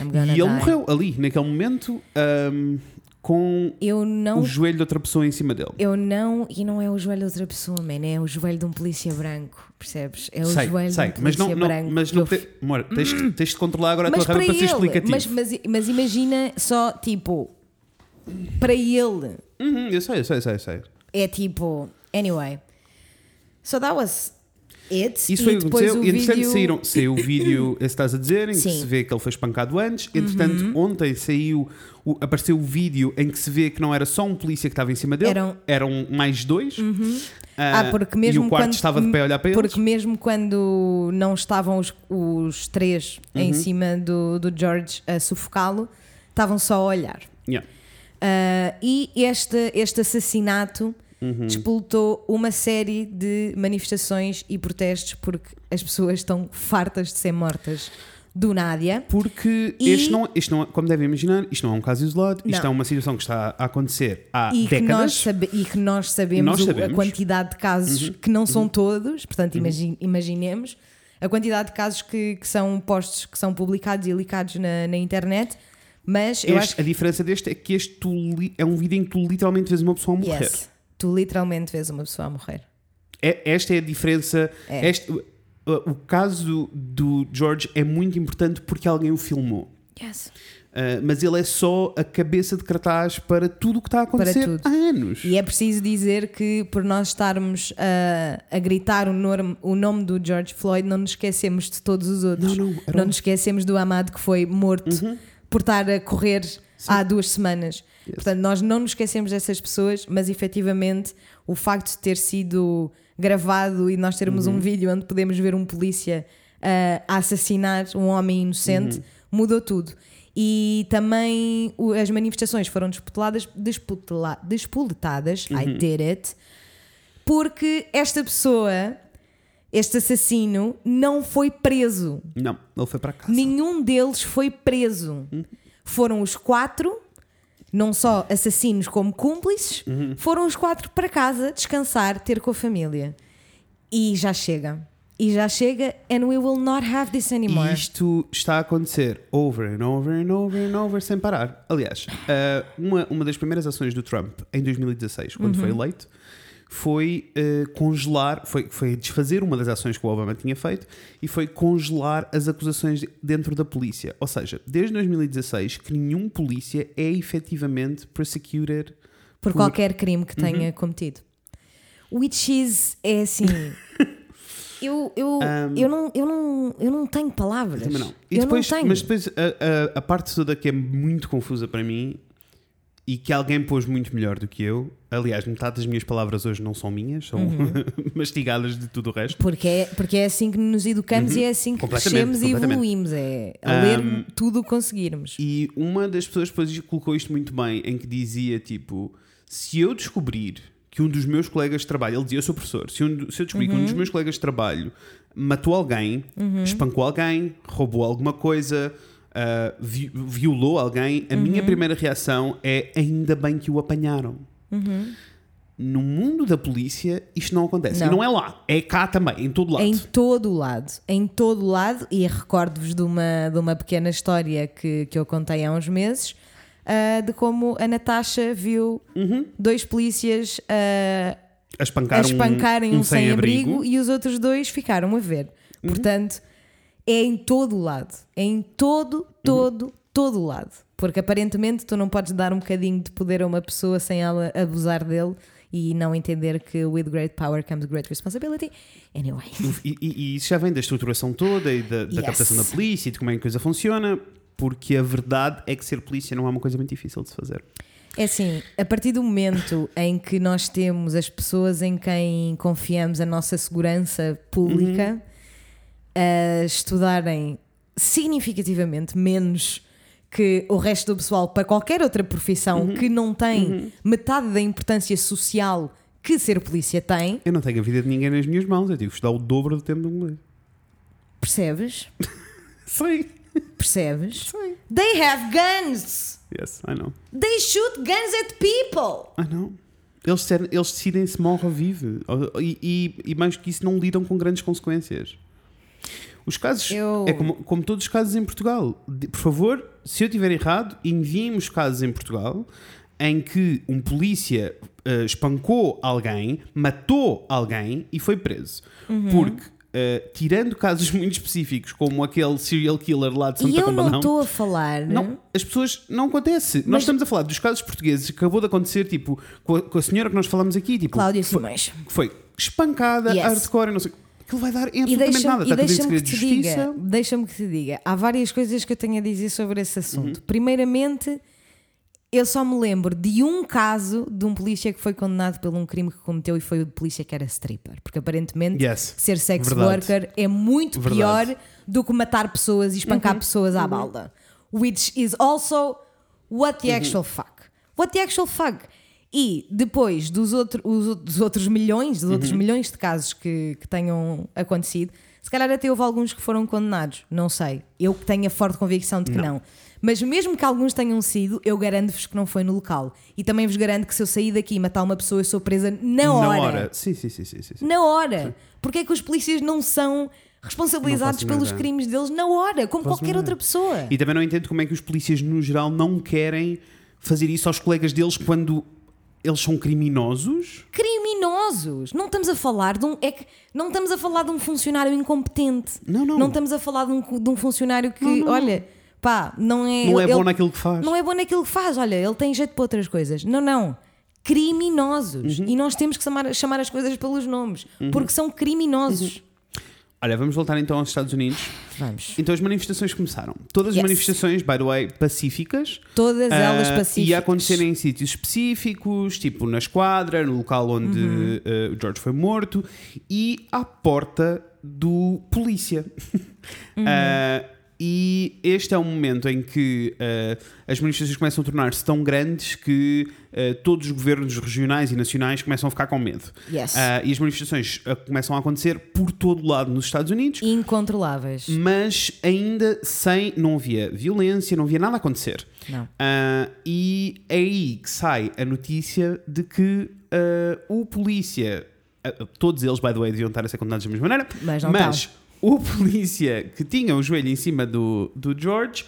I'm E gonna ele die. morreu ali, naquele momento, ahm, com não o joelho de outra pessoa em cima dele. Eu não, e não é o joelho de outra pessoa, man, é o joelho de um polícia branco, percebes? É o sei, joelho sei, de um mas polícia não, não, branco. mas que não te, amor, tens, tens de controlar agora a mas tua raiva para ser explicativo. mas, mas, mas imagina só, tipo, para ele, Uhum, eu sei, eu sei, eu sei, eu sei. é tipo, anyway. So that was it. Isso foi e o que aconteceu. entretanto vídeo... saíram, saiu o vídeo, esse (coughs) que estás a dizer, em que Sim. Uhum. se vê que ele foi espancado antes. Entretanto, ontem saiu, o- apareceu o vídeo em que se vê que não era só um polícia que estava em cima dele, Eram- eram mais dois. Ah, porque mesmo e o quarto quando, estava de pé a olhar para eles. Porque mesmo quando não estavam os, os três Uhum. em cima do, do George a sufocá-lo, estavam só a olhar. Yeah. Ah, e este, este assassinato Uhum. despoltou uma série de manifestações e protestos porque as pessoas estão fartas de ser mortas do Nádia. Porque E- este não, este não, como devem imaginar, isto não é um caso isolado, isto Não. é uma situação que está a acontecer há E que, nós décadas. sabe- e que nós sabemos, Nós sabemos. Uhum. a quantidade de casos que não são todos, portanto, imagi- imaginemos a quantidade de casos que, que são postos, que são publicados e licados na, na internet. Mas eu Este- acho A diferença deste é que este tu é um vídeo em que tu literalmente vês uma pessoa a que morrer. yes, tu literalmente vês uma pessoa a morrer. É- esta é a diferença. É. Este- o, o caso do George é muito importante porque alguém o filmou. Yes. Uh, mas ele é só a cabeça de cartaz para tudo o que está a acontecer há anos. E é preciso dizer que por nós estarmos a, a gritar o, norm- o nome do George Floyd, não nos esquecemos de todos os outros. Não, não, um- nos esquecemos do amado que foi morto por estar a correr há duas semanas. Portanto, nós não nos esquecemos dessas pessoas, mas efetivamente o facto de ter sido gravado e nós termos um vídeo onde podemos ver um polícia ah, a assassinar um homem inocente mudou tudo. E também o- as manifestações foram disputeladas, disputela, despoletadas, I did it, porque esta pessoa, este assassino, não foi preso. Não, ele foi para casa. Nenhum deles foi preso. Foram os quatro, não só assassinos como cúmplices, foram os quatro para casa descansar, ter com a família. E já chega. E já chega, and we will not have this anymore. E isto está a acontecer over and over and over and over sem parar. Aliás, uh, uma, uma das primeiras ações do Trump em 2016, quando Uhum. foi eleito, foi uh, congelar, foi, foi desfazer uma das ações que o Obama tinha feito e foi congelar as acusações dentro da polícia. Ou seja, desde 2016 que nenhum polícia é efetivamente prosecuted por qualquer crime que Uhum. tenha cometido. Which is, é assim. (laughs) eu, eu, eu, não, eu, não, eu não tenho palavras. Não. Eu depois, não tenho. Mas depois a, a, a parte toda que é muito confusa para mim e que alguém pôs muito melhor do que eu. Aliás, metade das minhas palavras hoje não são minhas, são Uhum. (laughs) mastigadas de tudo o resto. Porque é, porque é assim que nos educamos e é assim que Uhum. Crescemos e evoluímos. É a ler Um, tudo o que conseguirmos. E uma das pessoas depois colocou isto muito bem, em que dizia tipo: se eu descobrir que um dos meus colegas de trabalho, ele dizia, eu sou professor, se, um, se eu descobrir que um Uhum. dos meus colegas de trabalho matou alguém, espancou alguém, roubou alguma coisa, ah, vi- violou alguém, a Uhum. minha primeira reação é ainda bem que o apanharam. Uhum. No mundo da polícia, isto não acontece. E Não. não é lá, é cá também, em todo lado. Em todo o lado, em todo o lado, e recordo-vos de uma, de uma pequena história que, que eu contei há uns meses, ah, de como a Natasha viu Uhum. dois polícias ah, A espancar a um- espancarem um, sem-abrigo sem-abrigo. e os outros dois ficaram a ver. Uhum. Portanto, é em todo o lado. É em todo, todo, todo o lado. Porque aparentemente tu não podes dar um bocadinho de poder a uma pessoa sem ela abusar dele e não entender que with great power comes great responsibility. Anyway. E, e- e isso já vem da estruturação toda e da, da Yes. captação da polícia e de como é que a coisa funciona, porque a verdade é que ser polícia não é uma coisa muito difícil de se fazer. É assim, a partir do momento em que nós temos as pessoas em quem confiamos a nossa segurança pública Uhum. A estudarem significativamente menos que o resto do pessoal para qualquer outra profissão Uhum. que não tem metade da importância social que ser polícia tem, Eu não tenho a vida de ninguém nas minhas mãos, eu tive que estudar o dobro do tempo do inglês. percebes? (laughs) Sei. Percebes? Sei. They have guns! Yes, I know. They shoot guns at people! I know. Eles, decidem- eles decidem se morre ou vive. E, e, e mais que isso, não lidam com grandes consequências. Os casos, Eu- é como, como todos os casos em Portugal. De- Por favor, se eu estiver errado, enviem-me os casos em Portugal em que um polícia eh, espancou alguém, matou alguém e foi preso. Uhum. Porque, eh, tirando casos (laughs) muito específicos, como aquele serial killer lá de E Santa eu não estou a falar. não, as pessoas não acontece. Nós Mas- estamos a falar dos casos portugueses que acabou de acontecer, tipo, com a, com a senhora que nós falamos aqui, tipo, Cláudia foi, Simões. que foi espancada, Yes. hardcore, não sei. Aquilo vai dar E absolutamente nada. e em deixa-me que te diga, deixa-me que te diga, há várias coisas que eu tenho a dizer sobre esse assunto. Uhum. Primeiramente, eu só me lembro de um caso de um polícia que foi condenado por um crime que cometeu e foi o de polícia que era stripper. Porque aparentemente Yes. ser sex Verdade. worker é muito Verdade. Uhum. pior do que matar pessoas e espancar pessoas à balda. Which is also what Uhum. the actual fuck. What the actual fuck. E depois dos, outro, os outros- dos outros milhões, dos Uhum. outros milhões de casos que, que tenham acontecido, se calhar até houve alguns que foram condenados. Não sei. Eu que tenho a forte convicção de que não. Mas mesmo que alguns tenham sido, eu garanto-vos que não foi no local. E também vos garanto que se eu sair daqui e matar uma pessoa, eu sou presa na hora. Na hora. Sim, sim, sim, sim, sim. Na hora. Porque é que os polícias não são responsabilizados Não pelos crimes deles na hora, como qualquer outra pessoa? E também não entendo como é que os polícias, no geral, não querem fazer isso aos colegas deles quando eles são criminosos. Criminosos! Não estamos a falar de um. É que não estamos a falar de um funcionário incompetente. Não, não. Não estamos a falar de um, de um funcionário que, olha, pá, não é. Não é ele- bom naquilo que faz. Não é bom naquilo que faz, olha, ele tem jeito para outras coisas. Não, não. Criminosos. Uhum. E nós temos que chamar, chamar as coisas pelos nomes. Porque são criminosos. Olha, vamos voltar então aos Estados Unidos. Vamos. Então as manifestações começaram. Todas as Yes. manifestações, by the way, pacíficas. Todas elas Ah, pacíficas. E a acontecer em sítios específicos, tipo na esquadra, no local onde Uhum. ah, o George foi morto e à porta do polícia. (laughs) Uhum. Ah, e este é um momento em que ah, as manifestações começam a tornar-se tão grandes que ah, todos os governos regionais e nacionais começam a ficar com medo. Yes. Ah, e as manifestações começam a acontecer por todo o lado nos Estados Unidos Incontroláveis. mas ainda sem. Não havia violência, não havia nada a acontecer. Não. E é aí que sai a notícia de que o polícia. todos eles, by the way, deviam estar a ser condenados da mesma maneira. Mas não o polícia que tinha o joelho em cima do, do George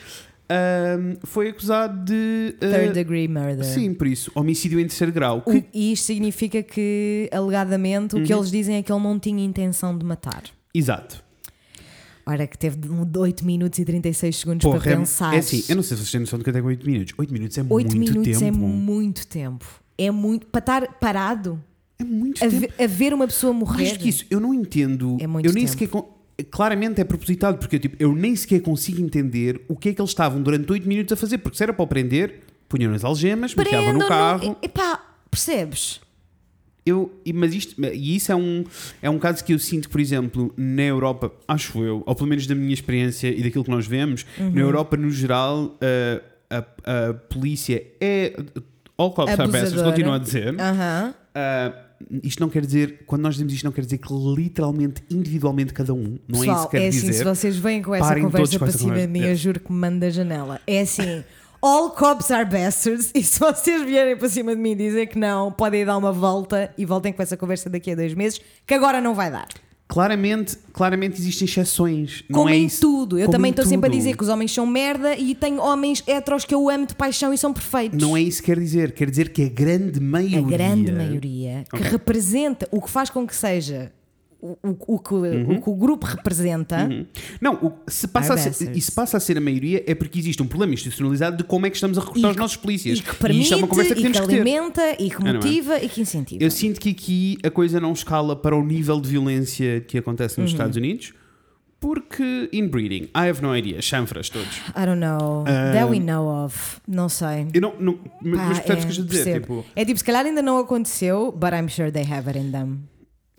ah, foi acusado de. ah, Third degree murder. Sim, por isso, homicídio em terceiro grau. O- Que, E isto significa que, alegadamente, Uhum. o que eles dizem é que ele não tinha intenção de matar. exato. Ora, que teve de 8 minutos e 36 segundos Porra, para é, pensar. é assim, eu não sei se vocês têm noção do que é 8 minutos. 8 minutos é 8 muito minutos tempo. é muito tempo. É muito. Para estar parado É muito a, tempo. a ver uma pessoa morrer. Mais que isso, eu não entendo. É muito eu nem tempo. sequer. Claramente é propositado, porque tipo, eu nem sequer consigo entender o que é que eles estavam durante 8 minutos a fazer, porque se era para o prender, punham nas algemas, metiam no carro. Epá, percebes? Eu, e- mas isto, e isso é um, é um caso que eu sinto, por exemplo, na Europa, acho eu, ou pelo menos da minha experiência e daquilo que nós vemos, Uhum. na Europa, no geral, a, a, a polícia é. All cops are bastards, continuo a dizer. Aham. Uh, isto não quer dizer, quando nós dizemos isto, não quer dizer que literalmente, individualmente, cada um. Não é isso Pessoal, que quer é assim, dizer. se vocês vêm com essa conversa para cima de mim, eu juro que me mando da janela. É assim, all cops are bastards, (laughs) e se vocês vierem para cima de mim e dizer que não, podem dar uma volta e voltem com essa conversa daqui a dois meses, que agora não vai dar. Claramente, claramente existem exceções. Como é em isso. tudo. Eu Como também em estou sempre a tudo. dizer que os homens são merda e tenho homens heteros que eu amo de paixão e são perfeitos. Não é isso que quer dizer. Quer dizer que a grande maioria. A grande maioria que Ok. representa o que faz com que seja o, o- que, Uhum. o que o grupo representa. Não, o- se passa ser, e se passa a ser a maioria é porque existe um problema institucionalizado de como é que estamos a recrutar os que- nossos polícias. E que permite, isto é uma conversa que e que temos que ter. alimenta, e que é? motiva e que incentiva. Eu sinto que aqui a coisa não escala para o nível de violência que acontece Uhum. nos Estados Unidos, Porque inbreeding, I have no idea, chanfras todos. I don't know. That we know of. Não sei. Eu não, não mas percebes o que eu é, dizer? percebo. Tipo, É tipo, se calhar ainda não aconteceu, but I'm sure they have it in them.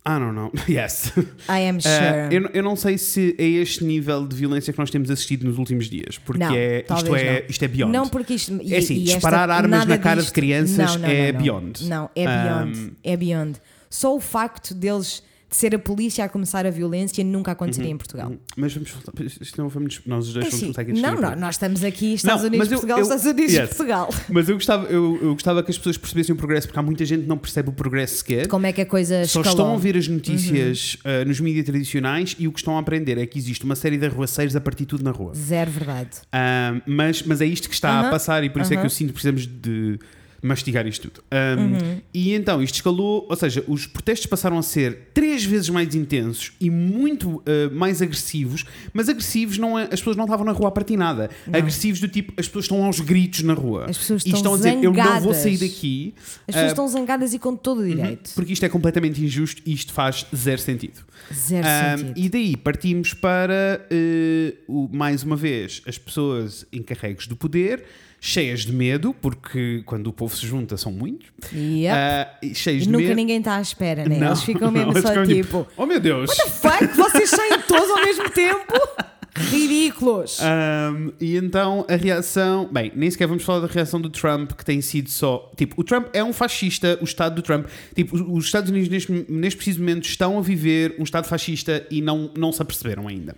I don't know. Yes. I am Uh, sure. eu, não- eu não sei se é este nível de violência que nós temos assistido nos últimos dias, porque Não, é, isto, é, não. isto é beyond. Não, porque isto. e- É assim, e esta- disparar armas na cara de disto- crianças Não, é beyond. Não, é beyond. Um, É beyond. Só o facto deles de ser a polícia a começar a violência nunca aconteceria Uhum. em Portugal. Mas vamos voltar. Isto não vamos. Nós os dois É vamos assim, não, não, nós estamos aqui, Estados Não, Unidos, eu- Portugal, eu- Estados Unidos, yes. Portugal. Mas eu gostava, eu, eu gostava que as pessoas percebessem o progresso, porque há muita gente que não percebe o progresso sequer. Como é que a coisa Só escalou? estão a ver as notícias uh, nos mídias tradicionais e o que estão a aprender é que existe uma série de arruaceiros a partir de tudo na rua. Zero verdade. Um, mas, mas é isto que está a passar e por isso é que eu sinto que precisamos de mastigar isto tudo. Um, Uhum. E então isto escalou, ou seja, os protestos passaram a ser três vezes mais intensos e muito uh, mais agressivos, mas agressivos não é, as pessoas não estavam na rua a partir nada. Agressivos do tipo, as pessoas estão aos gritos na rua. As pessoas e estão estão a dizer, eu não vou sair daqui. As pessoas uh, estão zangadas e com todo o direito. porque isto é completamente injusto e isto faz zero sentido. Zero Um, sentido. e daí partimos para, eh, o- mais uma vez, as pessoas encarregues do poder, cheias de medo, porque quando o povo se junta são muitos, Yep. e cheias E de nunca medo. ninguém está à espera, né? Não, Eles ficam mesmo não, só ficam tipo. Oh meu Deus! Fuck, vocês saem todos ao mesmo tempo? (laughs) Ridículos! Um, e então a reação. Bem, nem sequer vamos falar da reação do Trump, que tem sido só. Tipo, o Trump é um fascista, o Estado do Trump. Tipo, os- os Estados Unidos neste, neste preciso momento estão a viver um Estado fascista e não, não se aperceberam ainda.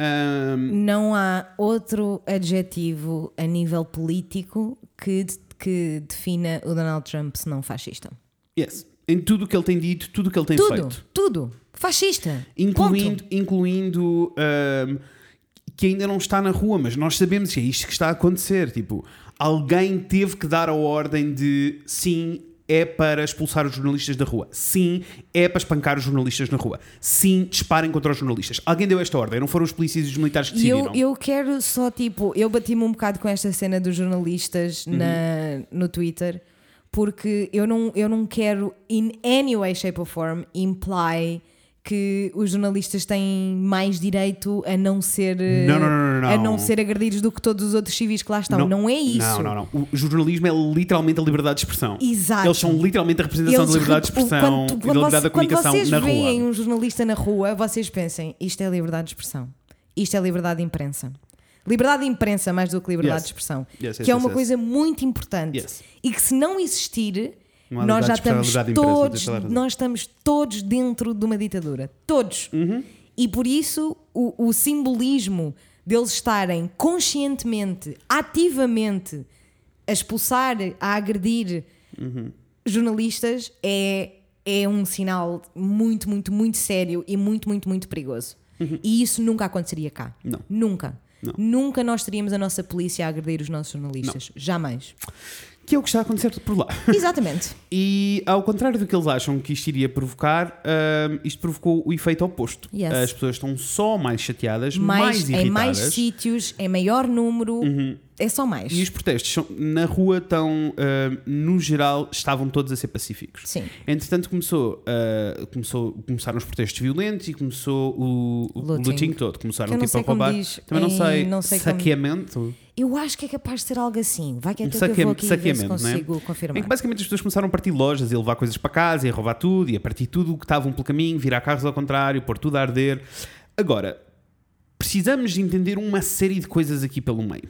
Um, Não há outro adjetivo a nível político que, que defina o Donald Trump se não fascista. yes. Em tudo o que ele tem dito, tudo o que ele tem Tudo, feito. tudo. Fascista. Incluindo, Ponto. incluindo um, que ainda não está na rua, mas nós sabemos que é isto que está a acontecer. Tipo, alguém teve que dar a ordem de sim, é para expulsar os jornalistas da rua. Sim, é para espancar os jornalistas na rua. Sim, disparem contra os jornalistas. Alguém deu esta ordem, não foram os polícias e os militares que E eu, decidiram. eu quero só tipo, eu bati-me um bocado com esta cena dos jornalistas Uhum. na, no Twitter porque eu não, eu não quero, in any way, shape or form, imply que os jornalistas têm mais direito a não ser Não, não, não, a não. ser agredidos do que todos os outros civis que lá estão. Não, é isso. Não, não, não. O jornalismo é literalmente a liberdade de expressão. Exato. Eles são literalmente a representação Eles da liberdade de expressão quando, e da quando liberdade você- da comunicação quando vocês na rua. veem um jornalista na rua, vocês pensem, isto é liberdade de expressão. Isto é liberdade de imprensa. Liberdade de imprensa mais do que liberdade Yes. de expressão. Yes, yes, que é uma coisa muito importante. Yes. E que se não existir, Não nós já estamos todos, nós estamos todos dentro de uma ditadura. Todos. Uhum. E por isso o, o simbolismo deles estarem conscientemente, ativamente a expulsar, a agredir Uhum. jornalistas é, é um sinal muito, muito, muito sério e muito, muito, muito perigoso. E isso nunca aconteceria cá. Uhum. Não. Nunca. Não. Nunca nós teríamos a nossa polícia a agredir os nossos jornalistas. Jamais. Que é o que está a acontecer por lá. (laughs) Exatamente. E ao contrário do que eles acham que isto iria provocar, hum, isto provocou o efeito oposto. Yes. As pessoas estão só mais chateadas, mais, mais, irritadas. em mais sítios, em maior número. É só mais. E os protestos na rua estão, hum, no geral, estavam todos a ser pacíficos. Sim. Entretanto, começou, uh, começou, começaram os protestos violentos e começou o, o Looting. looting todo. Começaram não tipo, sei a como roubar. diz Também não em- sei. não sei como- saqueamento. Eu acho que é capaz de ser algo assim. Vai que é Um eu vou saqueamento, aqui ver se saqueamento, não é? consigo Em confirmar. que basicamente as pessoas começaram a partir lojas e a levar coisas para casa e a roubar tudo e a partir tudo o que estavam pelo caminho, virar carros ao contrário, pôr tudo a arder. Agora, precisamos de entender uma série de coisas aqui pelo meio.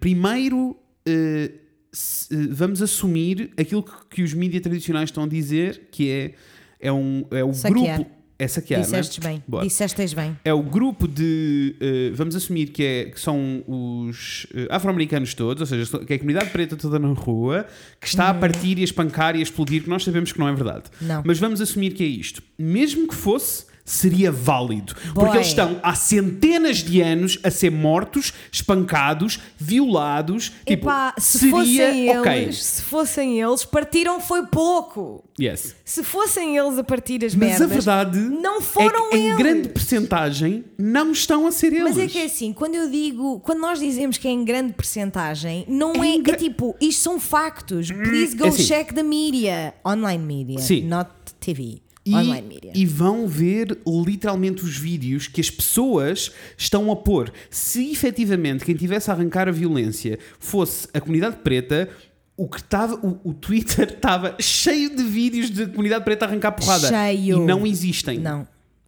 Primeiro, eh, se- eh, vamos assumir aquilo que, que os mídias tradicionais estão a dizer, que é, é, um, é o Saquear. grupo. É saquear, é? Dissestes bem. Boa. Dissestes bem. É o grupo de. eh, vamos assumir que, é, que são os afro-americanos todos, ou seja, que é a comunidade preta toda na rua, que está a partir e a espancar e a explodir, que nós sabemos que não é verdade. Não. Mas vamos assumir que é isto. Mesmo que fosse, seria válido. Boy. Porque eles estão há centenas de anos a ser mortos, espancados, violados. Tipo, Epá, se seria fossem ok. eles, se fossem eles, partiram foi pouco. Yes. Se fossem eles a partir as Mas merdas, a verdade não foram é que, em eles. grande percentagem não estão a ser eles. Mas é que é assim, quando eu digo, quando nós dizemos que é em grande percentagem, não É é, em é, gra- tipo, isto são factos. Please go é assim. check the media. Online media, Sim. not TV. E, online media. e vão ver literalmente os vídeos que as pessoas estão a pôr. Se efetivamente quem tivesse a arrancar a violência fosse a comunidade preta, o que estava, o, o Twitter (laughs) estava cheio de vídeos de comunidade preta a arrancar porrada. Cheio. E não existem. Não.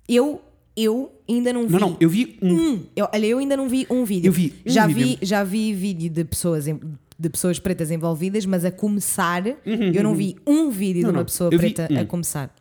Eu, eu ainda não vi. não, não, eu vi um. um. Eu, olha, eu ainda não vi um vídeo. Eu vi um já vídeo. vi Já vi vídeo de pessoas, de pessoas pretas envolvidas, mas a começar, eu não vi um vídeo Uhum, de uma pessoa preta a um. começar.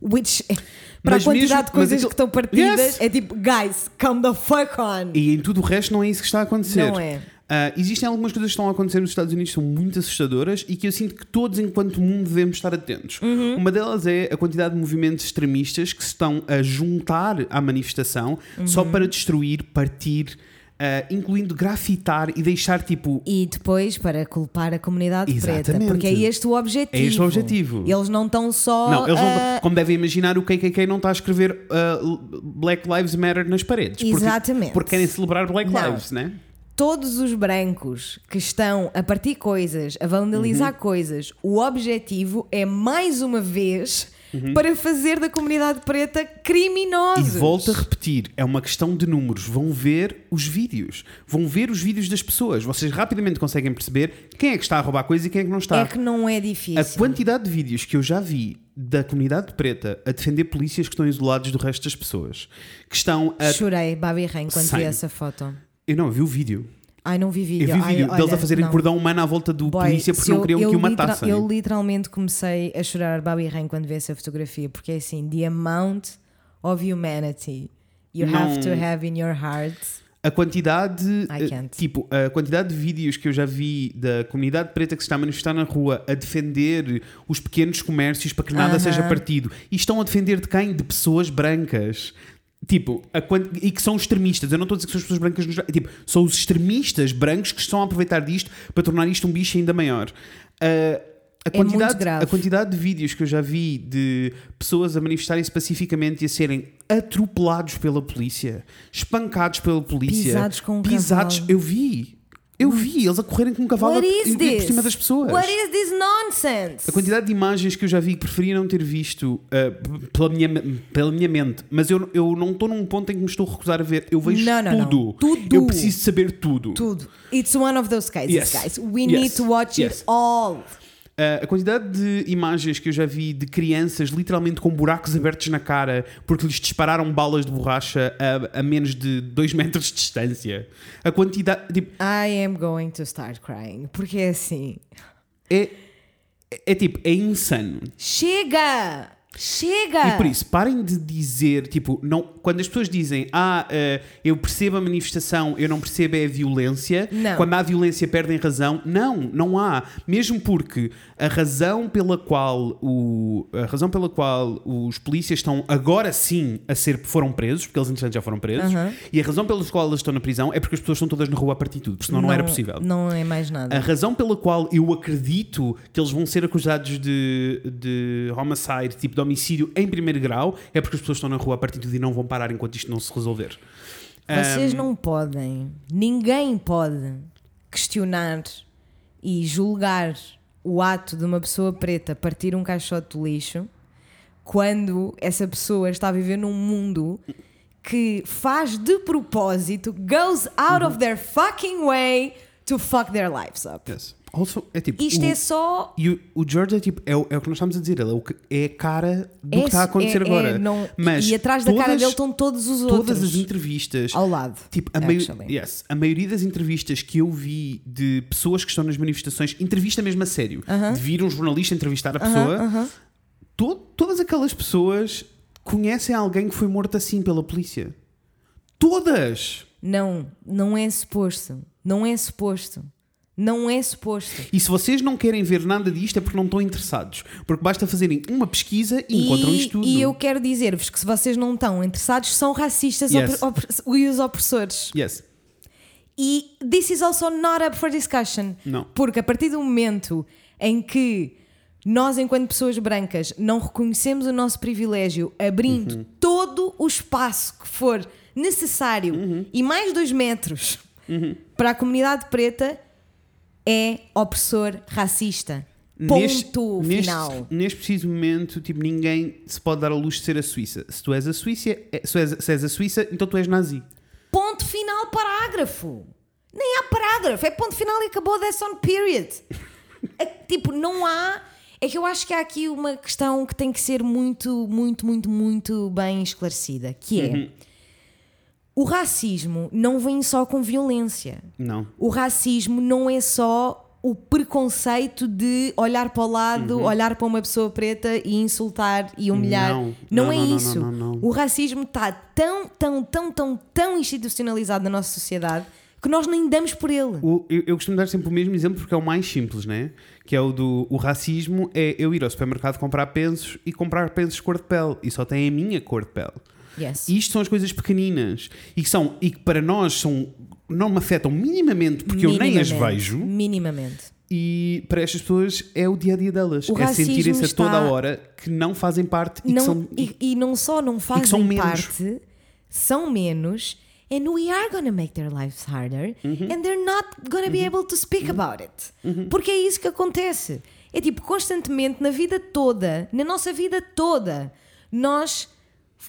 Which, (laughs) para Mas a quantidade mesmo- de coisas aquilo- que estão partidas, Yes! é tipo, guys, come the fuck on. E em tudo o resto não é isso que está a acontecer. Não é. Ah, existem algumas coisas que estão a acontecer nos Estados Unidos que são muito assustadoras e que eu sinto que todos, enquanto mundo, devemos estar atentos. Uhum. Uma delas é a quantidade de movimentos extremistas que se estão a juntar à manifestação só Uhum. para destruir, partir, ah, incluindo grafitar e deixar tipo. E depois para culpar a comunidade preta, Exatamente. porque é este o objetivo. É este o objetivo. Eles não estão só. Não, eles não, a- como devem imaginar, o KKK não está a escrever ah, Black Lives Matter nas paredes. porque- Exatamente. Porque querem celebrar Black Não. Lives, né? todos os brancos que estão a partir coisas, a vandalizar Uhum. coisas, o objetivo é mais uma vez Uhum. para fazer da comunidade preta E criminosos. volto a repetir, é uma questão de números. Vão ver os vídeos. Vão ver os vídeos das pessoas. Vocês rapidamente conseguem perceber quem é que está a roubar coisa e quem é que não está. É que não é difícil. A quantidade de vídeos que eu já vi da comunidade preta a defender polícias que estão isolados do resto das pessoas, que estão a. Chorei, Babi Rain, quando vi Same. essa foto. Eu não, vi o vídeo. Ai, não vi Eu vídeo. vi o Ai, vídeo deles olha, a fazerem não. cordão humano à volta do Boy, polícia porque não eu- queriam eu que o matassem. Eu literalmente comecei a chorar Babi Rain quando vi essa fotografia, porque é assim, the amount of humanity you have Não- to have in your heart. A quantidade, eh, tipo, a quantidade de vídeos que eu já vi da comunidade preta que se está a manifestar na rua a defender os pequenos comércios para que nada Aham. seja partido e estão a defender de quem? De pessoas brancas. Tipo, a quan- e que são extremistas. Eu não estou a dizer que são as pessoas brancas. Tipo, são os extremistas brancos que estão a aproveitar disto para tornar isto um bicho ainda maior. Ah, a, É quantidade, grave. a quantidade de vídeos que eu já vi de pessoas a manifestarem-se pacificamente e a serem atropelados pela polícia, espancados pela polícia, Pisados com um pisados, cavalo. eu vi. Eu vi eles a correrem com um cavalo What is por this? cima das pessoas. What is this nonsense? A quantidade de imagens que eu já vi que preferia não ter visto p- pela, minha, pela minha mente, mas eu, eu não estou num ponto em que me estou a recusar a ver. Eu vejo Não, não, não. tudo. Tudo. Eu preciso saber tudo. Tudo. It's one of those cases, Yes. guys. We Yes. need to watch Yes. it all. Ah, a quantidade de imagens que eu já vi de crianças literalmente com buracos abertos na cara porque lhes dispararam balas de borracha a, a menos de 2 metros de distância. A quantidade. Tipo, I am going to start crying. Porque é assim. é, é tipo, é insano. Chega! Chega! E por isso, parem de dizer, tipo, não, quando as pessoas dizem, ah, eh, eu percebo a manifestação, eu não percebo é a violência, Não. quando há violência perdem razão. Não, não há. Mesmo porque a razão pela qual, o, a razão pela qual os polícias estão agora sim a ser, foram presos, porque eles entretanto já foram presos, Aham. e a razão pela qual eles estão na prisão é porque as pessoas estão todas na rua a partir de tudo, porque senão não, era possível. Não é mais nada. A razão pela qual eu acredito que eles vão ser acusados de, de homicide, tipo de homicídio em primeiro grau, é porque as pessoas estão na rua a partir de tudo e não vão parar enquanto isto não se resolver. Vocês Ahm, não podem, ninguém pode questionar e julgar o ato de uma pessoa preta partir um caixote de lixo quando essa pessoa está a viver num mundo que faz de propósito, goes out Uhum. of their fucking way to fuck their lives up. yes. Also, é tipo, Isto o, é só. E o, o George é tipo, é, o- é o que nós estamos a dizer, ele é, o que, é a cara do é- que está a acontecer é- é, agora. não- Mas e atrás da cara todas- dele estão todos os outros. Todas as entrevistas, Ao lado. Tipo, a, maio- yes, a maioria das entrevistas que eu vi de pessoas que estão nas manifestações, entrevista mesmo a sério, de vir um jornalista entrevistar a pessoa, to- todas aquelas pessoas conhecem alguém que foi morto assim pela polícia. Todas! Não, não é suposto. Não é suposto. Não é suposto. E se vocês não querem ver nada disto é porque não estão interessados. Porque basta fazerem uma pesquisa e, encontram isto tudo. e eu quero dizer-vos que se vocês não estão interessados, são racistas Yes. e os opressores. Yes. E this is also not up for discussion. Não. Porque a partir do momento em que nós, enquanto pessoas brancas, não reconhecemos o nosso privilégio, abrindo Uhum. todo o espaço que for necessário Uhum. e mais dois metros para a comunidade preta, é opressor racista. Ponto neste, final. Neste preciso momento, tipo, ninguém se pode dar a luz de ser a Suíça. Se tu és a Suíça, é- se, és, se és a Suíça, então tu és nazi. Ponto final, parágrafo. Nem há parágrafo, é ponto final e acabou, that's on period. É tipo, não há. É que eu acho que há aqui uma questão que tem que ser muito, muito, muito, muito bem esclarecida, que é o racismo não vem só com violência. Não. O racismo não é só o preconceito de olhar para o lado, olhar para uma pessoa preta e insultar e humilhar. Não. Não, Não, é não, isso. O racismo está tão, tão, tão, tão, tão institucionalizado na nossa sociedade que nós nem damos por ele. O- eu, eu costumo dar sempre o mesmo exemplo porque é o mais simples, né? Que é o do o racismo é eu ir ao supermercado comprar pensos e comprar pensos cor de pele e só tem a minha cor de pele. Yes. E isto são as coisas pequeninas e que, são, e que para nós são, não me afetam minimamente porque eu nem as Minimamente. vejo Minimamente. e para estas pessoas é o dia a dia delas. O é sentirem-se a toda a hora que não fazem parte e Não, que são. e, e não só não fazem são menos. parte, são menos, and we are gonna make their lives harder, Uhum. and they're not gonna be able to speak about it. Porque é isso que acontece. É tipo, constantemente, na vida toda, na nossa vida toda, nós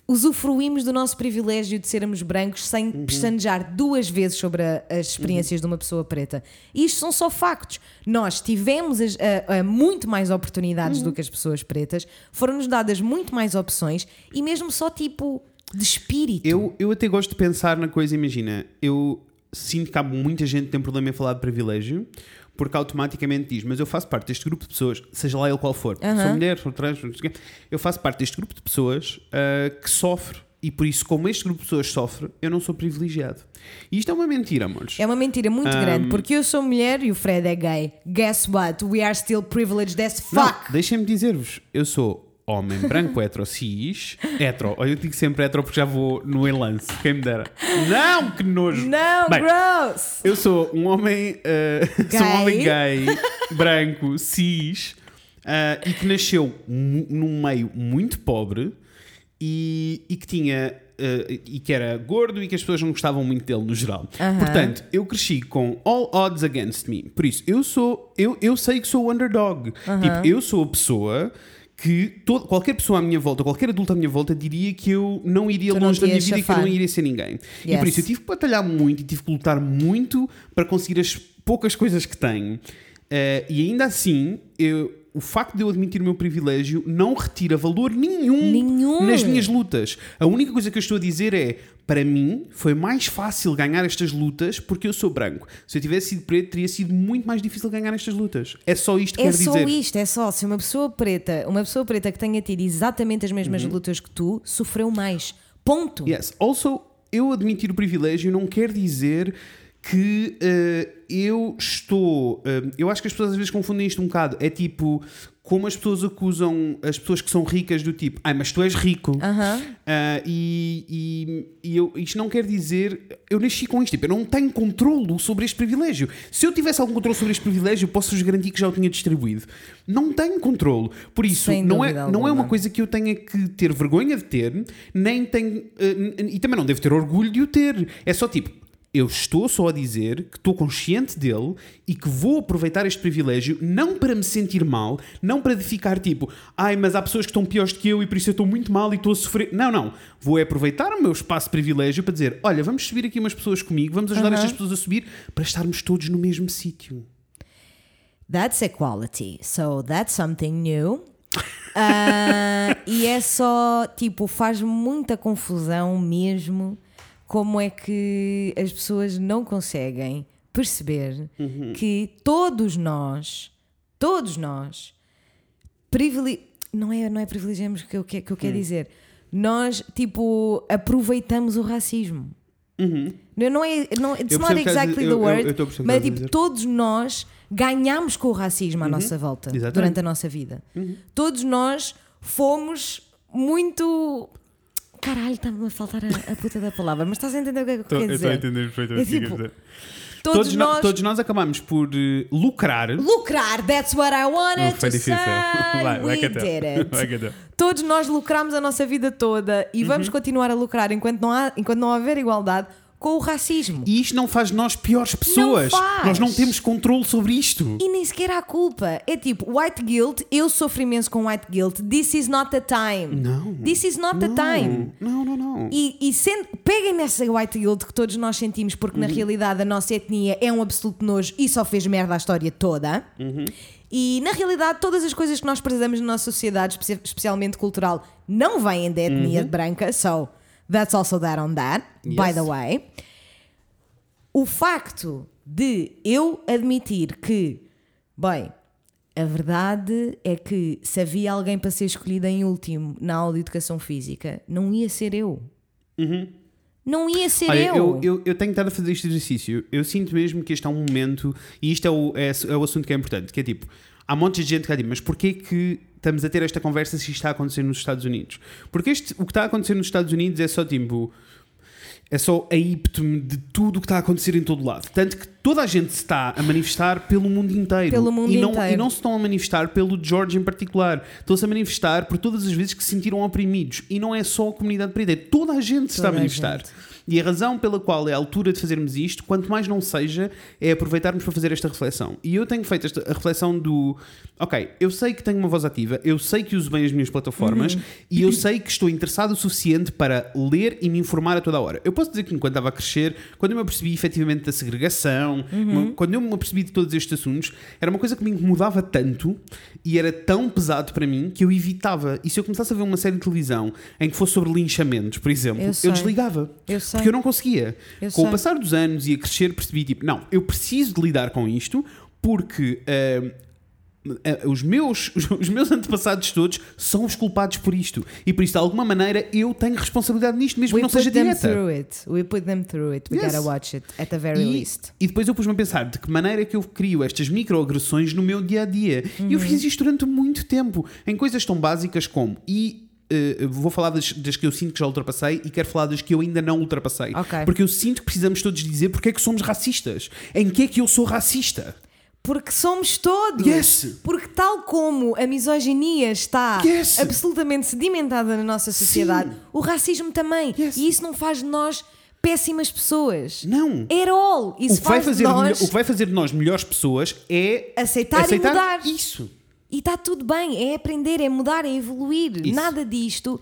usufruímos do nosso privilégio de sermos brancos sem Uhum. pestanejar duas vezes sobre a- as experiências de uma pessoa preta. Isto são só factos. Nós tivemos as- a- a muito mais oportunidades Uhum. do que as pessoas pretas, foram-nos dadas muito mais opções e mesmo só tipo de espírito. Eu, eu até gosto de pensar na coisa, imagina, eu sinto que há muita gente que tem problema em falar de privilégio, porque automaticamente diz, mas eu faço parte deste grupo de pessoas, seja lá ele qual for, Aham. sou mulher, sou trans, não sei o quê, eu faço parte deste grupo de pessoas ah, que sofre. E por isso, como este grupo de pessoas sofre, eu não sou privilegiado. E isto é uma mentira, amores. É uma mentira muito Um, grande, porque eu sou mulher e o Fred é gay. Guess what? We are still privileged as fuck. deixem-me dizer-vos, eu sou homem branco, hetero, cis, hetero. Eu digo sempre hetero porque já vou no enlance, quem me dera. Não, que nojo! Não, Bem, gross! Eu sou um homem, eh, (laughs) sou um homem Gay. branco, cis, eh, e que nasceu num meio muito pobre e, e que tinha eh, e que era gordo e que as pessoas não gostavam muito dele no geral. Portanto, eu cresci com all odds against me. Por isso, eu sou, eu, eu sei que sou o underdog. Tipo, eu sou a pessoa que todo- qualquer pessoa à minha volta, qualquer adulto à minha volta diria que eu não iria Tu não longe te da minha vida e que eu não chafar. iria ser ninguém. E Yes. por isso eu tive que batalhar muito e tive que lutar muito para conseguir as poucas coisas que tenho. Eh, e ainda assim, eu- o facto de eu admitir o meu privilégio não retira valor nenhum, Nenhum. nas minhas lutas. A única coisa que eu estou a dizer é. Para mim, foi mais fácil ganhar estas lutas porque eu sou branco. Se eu tivesse sido preto, teria sido muito mais difícil ganhar estas lutas. É só isto que É quero só dizer. isto, é só. Se uma pessoa preta, uma pessoa preta que tenha tido exatamente as Uhum. mesmas lutas que tu, sofreu mais. Ponto. Yes. Also, eu admitir o privilégio não quer dizer que eh, eu estou. eh, eu acho que as pessoas às vezes confundem isto um bocado. É tipo. Como as pessoas acusam as pessoas que são ricas do tipo, ai, mas tu és rico. Aham. Ah, e e, e eu, isto não quer dizer. Eu nasci com isto, tipo, eu não tenho controlo sobre este privilégio. Se eu tivesse algum controle sobre este privilégio, posso-vos garantir que já o tinha distribuído. Não tenho controlo. Por isso, Sem não é, não é uma coisa que eu tenha que ter vergonha de ter, nem tenho. ah, e também não devo ter orgulho de o ter. É só tipo. Eu estou só a dizer que estou consciente dele e que vou aproveitar este privilégio não para me sentir mal, não para ficar tipo, ai, mas há pessoas que estão piores do que eu e por isso eu estou muito mal e estou a sofrer. Não, não. Vou aproveitar o meu espaço de privilégio para dizer, olha, vamos subir aqui umas pessoas comigo, vamos ajudar Aham. estas pessoas a subir para estarmos todos no mesmo sítio. That's equality. So that's something new. (laughs) Ah, e é só, tipo, faz muita confusão mesmo como é que as pessoas não conseguem perceber que todos nós, todos nós, privile... não, é, não é privilegiamos que eu, que, que eu quero dizer. Nós, tipo, aproveitamos o racismo. Não, não é, não, it's Eu not exactly the eu- eu- word, eu que mas tipo, dizer. todos nós ganhamos com o racismo à nossa volta Exatamente. durante a nossa vida. Todos nós fomos muito. Caralho, está-me a faltar a, a puta da palavra, mas estás a entender o que é que eu quero dizer? perfeitamente É tipo, Todos, Todos, no- nós todos nós acabamos por eh, lucrar. lucrar, that's what I wanted Uf, foi to difícil. say. (laughs) Vai, vai We did it. (laughs) Vai. Todos nós lucramos a nossa vida toda e vamos Uhum. continuar a lucrar enquanto não, há, enquanto não houver igualdade, com o racismo. E isto não faz nós piores pessoas. faz. Nós não temos controle sobre isto. E nem sequer há culpa. É tipo, white guilt, eu sofro imenso com white guilt. This is not the time. Não. This is not the Não. time. Não, não, não. E, e sendo, peguem nessa white guilt que todos nós sentimos, porque na Uhum. realidade a nossa etnia é um absoluto nojo e só fez merda a história toda. Uhum. E na realidade, todas as coisas que nós prezamos na nossa sociedade, espe- especialmente cultural, não vêm da etnia branca. So, that's also that on that, by Uhum. Yes. the way. O facto de eu admitir que, bem, a verdade é que se havia alguém para ser escolhido em último na aula de educação física, não ia ser eu. Não ia ser Uhum. Olha, eu. eu, eu, eu tenho que estar a fazer este exercício. Eu sinto mesmo que este é um momento, e isto é o, é, é o assunto que é importante, que é tipo, há um monte de gente que vai dizer, mas porquê que estamos a ter esta conversa se isto está a acontecer nos Estados Unidos? Porque este, o que está a acontecer nos Estados Unidos é só tipo. É só a íptome de tudo o que está a acontecer em todo lado. Tanto que toda a gente se está a manifestar pelo mundo inteiro. Pelo mundo e não, inteiro. E não se estão a manifestar pelo George em particular. Estão-se a manifestar por todas as vezes que se sentiram oprimidos. E não é só a comunidade preta, é toda a gente se está a Toda a manifestar. E a razão pela qual é a altura de fazermos isto, quanto mais não seja, é aproveitarmos para fazer esta reflexão. E eu tenho feito esta, a reflexão do: ok, eu sei que tenho uma voz ativa, eu sei que uso bem as minhas plataformas Uhum. e eu sei que estou interessado o suficiente para ler e me informar a toda a hora. Eu posso dizer que enquanto estava a crescer, quando eu me apercebi efetivamente da segregação, Uhum. quando eu me apercebi de todos estes assuntos, era uma coisa que me incomodava tanto e era tão pesado para mim que eu evitava. E se eu começasse a ver uma série de televisão em que fosse sobre linchamentos, por exemplo, Eu eu, desligava. Eu sei. Porque eu não conseguia. Eu Com o sei. passar dos anos e a crescer, percebi tipo, não, eu preciso de lidar com isto porque ah, os, meus, (laughs) os, meus antepassados todos são os culpados por isto. E por isso, de alguma maneira, eu tenho responsabilidade nisto, mesmo We que não seja put them direta. through it. We put them through it. We Yes. gotta watch it at the very E, least. e depois eu pus-me a pensar de que maneira é que eu crio estas microagressões no meu dia a dia. E Uhum. eu fiz isto durante muito tempo, em coisas tão básicas como. E eh, vou falar das, das que eu sinto que já ultrapassei e quero falar das que eu ainda não ultrapassei. Ok. Porque eu sinto que precisamos todos dizer porque é que somos racistas. Em que é que eu sou racista? Porque somos todos. Yes. Porque tal como a misoginia está Yes. absolutamente sedimentada na nossa sociedade, Sim. o racismo também. Yes. E isso não faz de nós péssimas pessoas. Não. At all. O Isso que, vai faz fazer de de nós o que vai fazer de nós melhores pessoas é aceitar, e mudar. isso. E está tudo bem. É aprender, é mudar, é evoluir. Isso. Nada disto.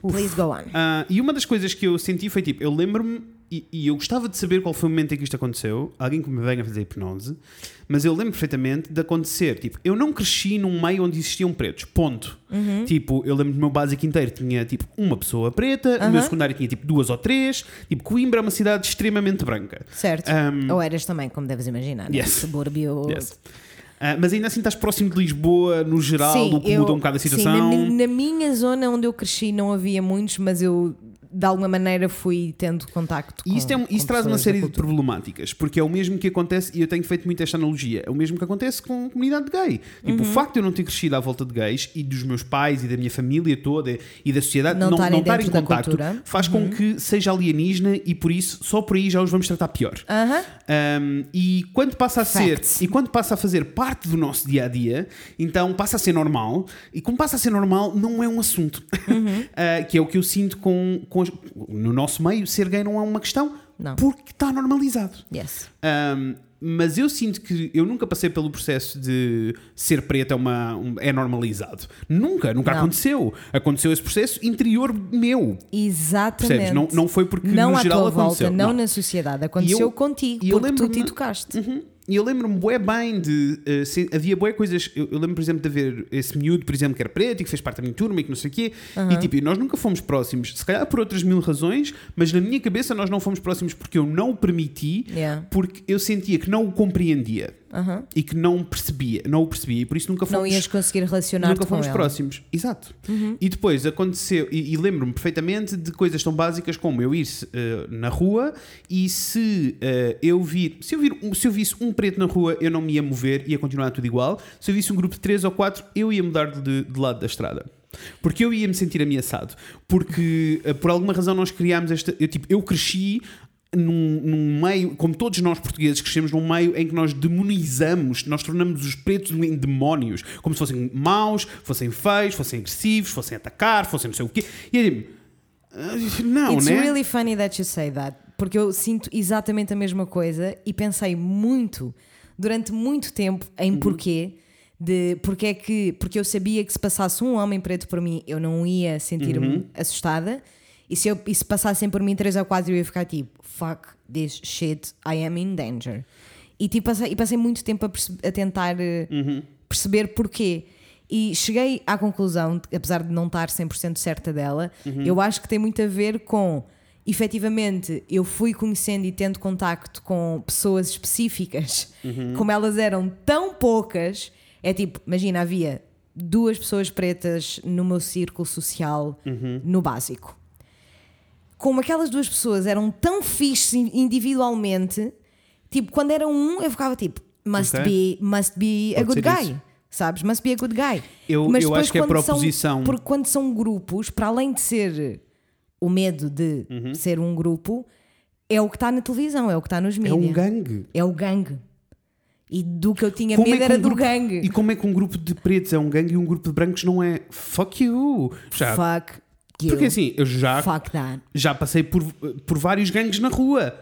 Please go on. Ah, e uma das coisas que eu senti foi tipo, eu lembro-me, e, e eu gostava de saber qual foi o momento em que isto aconteceu, alguém que me venha fazer hipnose, mas eu lembro perfeitamente de acontecer. Tipo, eu não cresci num meio onde existiam pretos, ponto. Uhum. Tipo, eu lembro do meu básico inteiro tinha tipo uma pessoa preta, o meu Uhum. secundário tinha tipo duas ou três. Tipo, Coimbra é uma cidade extremamente branca. Certo. Um, Ou eras também, como deves imaginar. Yes. Subúrbio. Yes. Ah, mas ainda assim estás próximo de Lisboa, no geral, o que muda um bocado a sim, situação. na, na minha zona onde eu cresci não havia muitos, mas eu de alguma maneira fui tendo contacto com E isto, é, com isso traz uma pessoas da série de problemáticas, porque é o mesmo que acontece, e eu tenho feito muito esta analogia, é o mesmo que acontece com a comunidade gay. Tipo, Uhum. o facto de eu não ter crescido à volta de gays e dos meus pais e da minha família toda e da sociedade Não não, estarem não estar em contacto cultura. Uhum. faz com que seja alienígena e por isso, só por aí já os vamos tratar pior. Aham. Um, e quando passa a Facts. ser e quando passa a fazer parte do nosso dia a dia, então passa a ser normal. E como passa a ser normal, não é um assunto. Uh, (laughs) que é o que eu sinto com, com no nosso meio, ser gay não é uma questão Não. porque está normalizado. Yes. Um, mas eu sinto que eu nunca passei pelo processo de ser preto é, uma, um- é normalizado. Nunca, nunca Não. aconteceu. Aconteceu esse processo interior meu. Exatamente. Percebes? Não- não foi porque não no geral tua volta, aconteceu. não, Não. na sociedade. Aconteceu eu- contigo, e eu porque tu te educaste. Uhum. E eu lembro-me bué bem de. eh, se- havia bué coisas. Eu, eu lembro, por exemplo, de haver esse miúdo, por exemplo, que era preto e que fez parte da minha turma e que não sei o quê. E tipo, nós nunca fomos próximos. Se calhar por outras mil razões, mas na minha cabeça nós não fomos próximos porque eu não o permiti, Yeah. porque eu sentia que não o compreendia Aham. e que não percebia. Não o percebia e por isso nunca Não fomos. ias conseguir relacionar-te Nunca com fomos. Uhum. próximos, exato. E depois aconteceu, e, e lembro-me perfeitamente de coisas tão básicas como eu ir eh, na rua e se eh, eu vir, se eu, vir um- se eu visse um preto na rua, eu não me ia mover, ia continuar tudo igual. Se eu visse um grupo de três ou quatro, eu ia mudar de, de lado da estrada. Porque eu ia me sentir ameaçado. Porque eh, por alguma razão nós criámos esta. Eu, tipo, eu cresci num, num meio, como todos nós portugueses crescemos num meio em que nós demonizamos, nós tornamos os pretos em demónios, como se fossem maus, fossem feios, fossem agressivos, fossem atacar, fossem não sei o quê. E eu digo, "Ah, não, It's né? really funny that you say that. porque eu sinto exatamente a mesma coisa e pensei muito, durante muito tempo, em Uhum. porquê. De porque é que. Porque eu sabia que se passasse um homem preto por mim, eu não ia sentir-me Uhum. assustada. E se, eu, e se passassem por mim três ou quatro, eu ia ficar tipo, fuck this shit, I am in danger. E, tipo, passei, e passei muito tempo a, perce- a tentar eh, perceber porquê. E cheguei à conclusão, apesar de não estar 100% certa dela, eu acho que tem muito a ver com, efetivamente, eu fui conhecendo e tendo contacto com pessoas específicas, como elas eram tão poucas, é tipo, imagina, havia duas pessoas pretas no meu círculo social, no básico como aquelas duas pessoas eram tão fixes in- individualmente, tipo, quando era um, eu ficava tipo, must Ok. be, must be a good guy. isso. Sabes? Must be a good guy. Eu- eu depois acho que é por são-. Porque quando são grupos, para além de ser o medo de Uhum. ser um grupo, é o que está na televisão, é o que está nos É mídias. um gangue. É o gangue. E do que eu tinha Como é medo que era um do grupo- gangue. E como é que um grupo de pretos é um gangue e um grupo de brancos não é? Fuck you! Já, Fuck you. porque assim, eu já, Fuck that. já passei por, por vários gangues na rua.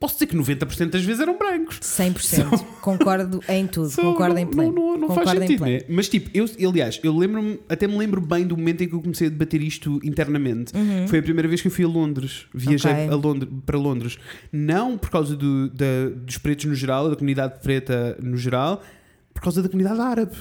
Posso dizer que 90% das vezes eram brancos. 100%. Concordo em tudo. So, Concordo em pleno. Não, não, não faz Concordo sentido, né? Mas tipo, eu, aliás, eu lembro-me, até me lembro bem do momento em que eu comecei a debater isto internamente. Foi a primeira vez que eu fui a Londres. Viajei Uhum. Ok. a Londres, para Londres. Não por causa do- da- dos pretos no geral, da comunidade preta no geral, por causa da comunidade árabe.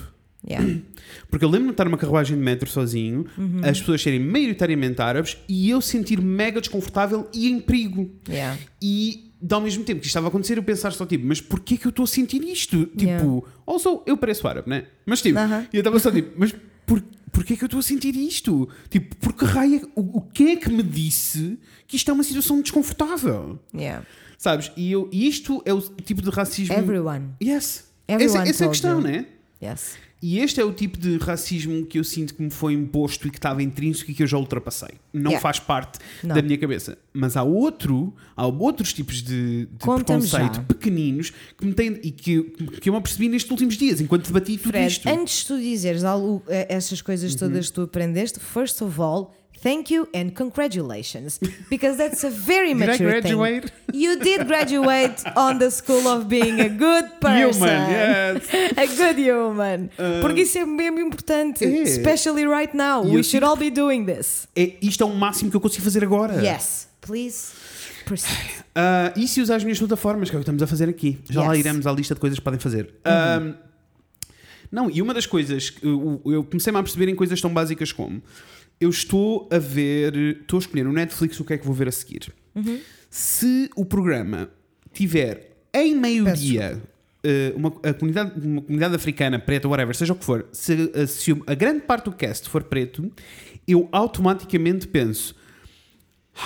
Yeah. (clears throat) Porque eu lembro-me de estar numa carruagem de metro sozinho, Uhum. as pessoas serem maioritariamente árabes e eu sentir mega desconfortável e em perigo. Yeah. E ao mesmo tempo que isto estava a acontecer, eu pensar só tipo, mas porquê que eu estou a sentir isto? Tipo, Yeah. also, eu pareço árabe, né? Mas tipo, Aham. e eu estava só tipo, mas por, porquê que eu estou a sentir isto? Tipo, porque raia, o, o que é que me disse que isto é uma situação desconfortável? Yeah. Sabes? E, eu, e isto é o tipo de racismo. Everyone. Yes. Everyone essa, essa é a questão, you. né? Yes. E este é o tipo de racismo que eu sinto que me foi imposto e que estava intrínseco e que eu já ultrapassei. Não Yeah. faz parte Não. da minha cabeça. Mas há outro, há outros tipos de, de preconceito já. pequeninos que me têm, e que, que eu me apercebi nestes últimos dias, enquanto debati tudo Fred, isto. Uhum. antes de tu dizeres algo, eh, essas coisas todas que tu aprendeste, first of all, thank you and congratulations. Because that's a very (laughs) Did I mature graduate? thing. You did graduate on the school of being a good (laughs) person. Human, yes. (laughs) A good human. Porque isso é mesmo importante. é. Especially right now. We should all be doing this. É, isto é o máximo que eu consigo fazer agora. Yes. Please proceed. Ah, e se usar as minhas plataformas, que é o que estamos a fazer aqui? Já lá Yes. iremos à lista de coisas que podem fazer. Ah, não, e uma das coisas que eu, eu comecei-me a perceber em coisas tão básicas como eu estou a ver, estou a escolher no Netflix o que é que vou ver a seguir. Se o programa tiver em meio-dia eh, uma, a comunidade, uma comunidade africana, preta, whatever, seja o que for, se, eh, se a grande parte do cast for preto, eu automaticamente penso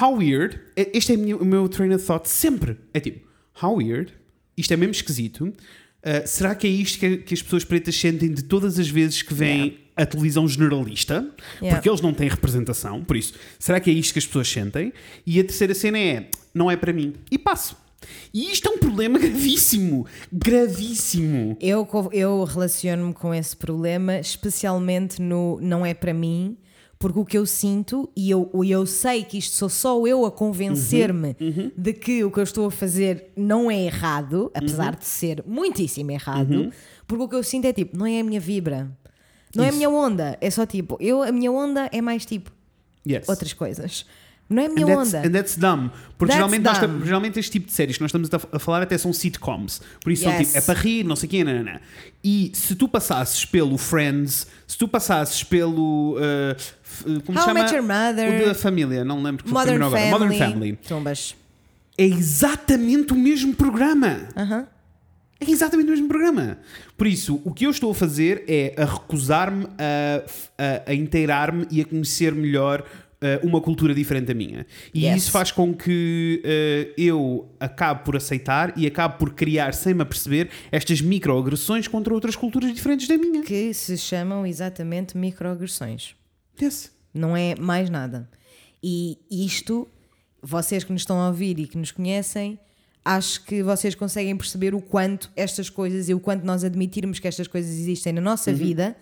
How weird. eh, Este é o meu train of thought sempre. É tipo, how weird. Isto é mesmo esquisito. Uh, será que é isto que, que as pessoas pretas sentem de todas as vezes que vêm a televisão generalista? Yeah. Porque eles não têm representação. Por isso, será que é isto que as pessoas sentem? E a terceira cena é, não é para mim. E passo. E isto é um problema (laughs) gravíssimo. Gravíssimo. Eu, eu relaciono-me com esse problema, especialmente no não é para mim, porque o que eu sinto, e eu, e eu sei que isto sou só eu a convencer-me de que o que eu estou a fazer não é errado, apesar de ser muitíssimo errado, porque o que eu sinto é tipo, não é a minha vibra, não é a Isso. minha onda, é só tipo, eu, a minha onda é mais tipo Yes. outras coisas. Não é a minha And onda. and that's dumb. Porque That's geralmente, dumb. geralmente este tipo de séries que nós estamos a, falar até são sitcoms. Por isso são Yes. tipo, é para rir, não sei o quê, não, não, não. E se tu passasses pelo Friends, se tu passasses pelo. uh, uh, como How se chama? Met Your Mother. O da família, não lembro que Modern terminou agora. Modern Family. Tumbas. É exatamente o mesmo programa. Aham. É exatamente o mesmo programa. Por isso, o que eu estou a fazer é a recusar-me a, a, a inteirar-me e a conhecer melhor eh, uma cultura diferente da minha. E Yes. isso faz com que eh, eu acabe por aceitar e acabe por criar, sem me aperceber, estas microagressões contra outras culturas diferentes da minha. Que se chamam exatamente microagressões. Yes. Não é mais nada. E isto, vocês que nos estão a ouvir e que nos conhecem, acho que vocês conseguem perceber o quanto estas coisas e o quanto nós admitirmos que estas coisas existem na nossa Uhum. vida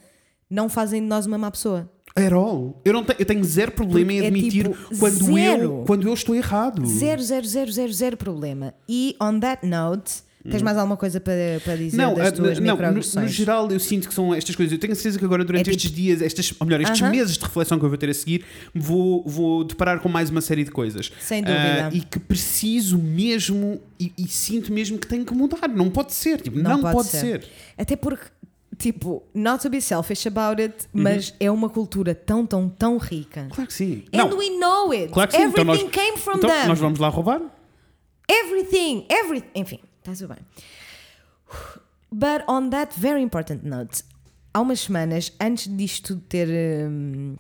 não fazem de nós uma má pessoa. At all. Eu, não tenho, eu tenho zero problema em é admitir tipo quando, zero. eu, quando eu estou errado. Zero, zero, zero, zero, zero problema. E on that note, tens mais alguma coisa para, para dizer Hum. Não, das a- tuas não no, no geral eu sinto que são estas coisas. Eu tenho a certeza que agora durante É estes dias, estas, ou melhor, estes Aham. meses de reflexão que eu vou ter a seguir, vou, vou deparar com mais uma série de coisas. Sem dúvida. Ah, e que preciso mesmo e, e sinto mesmo que tenho que mudar. Não pode ser. Tipo, não, pode, ser. Até porque, tipo, not to be selfish about it, Uhum. mas é uma cultura tão, tão, tão rica. Claro que sim. And não, we know it. claro que sim. Everything então nós, came from então them. nós vamos lá roubar? Everything, everything. Enfim, está tudo bem. But on that very important note, há umas semanas antes disto tudo ter hum,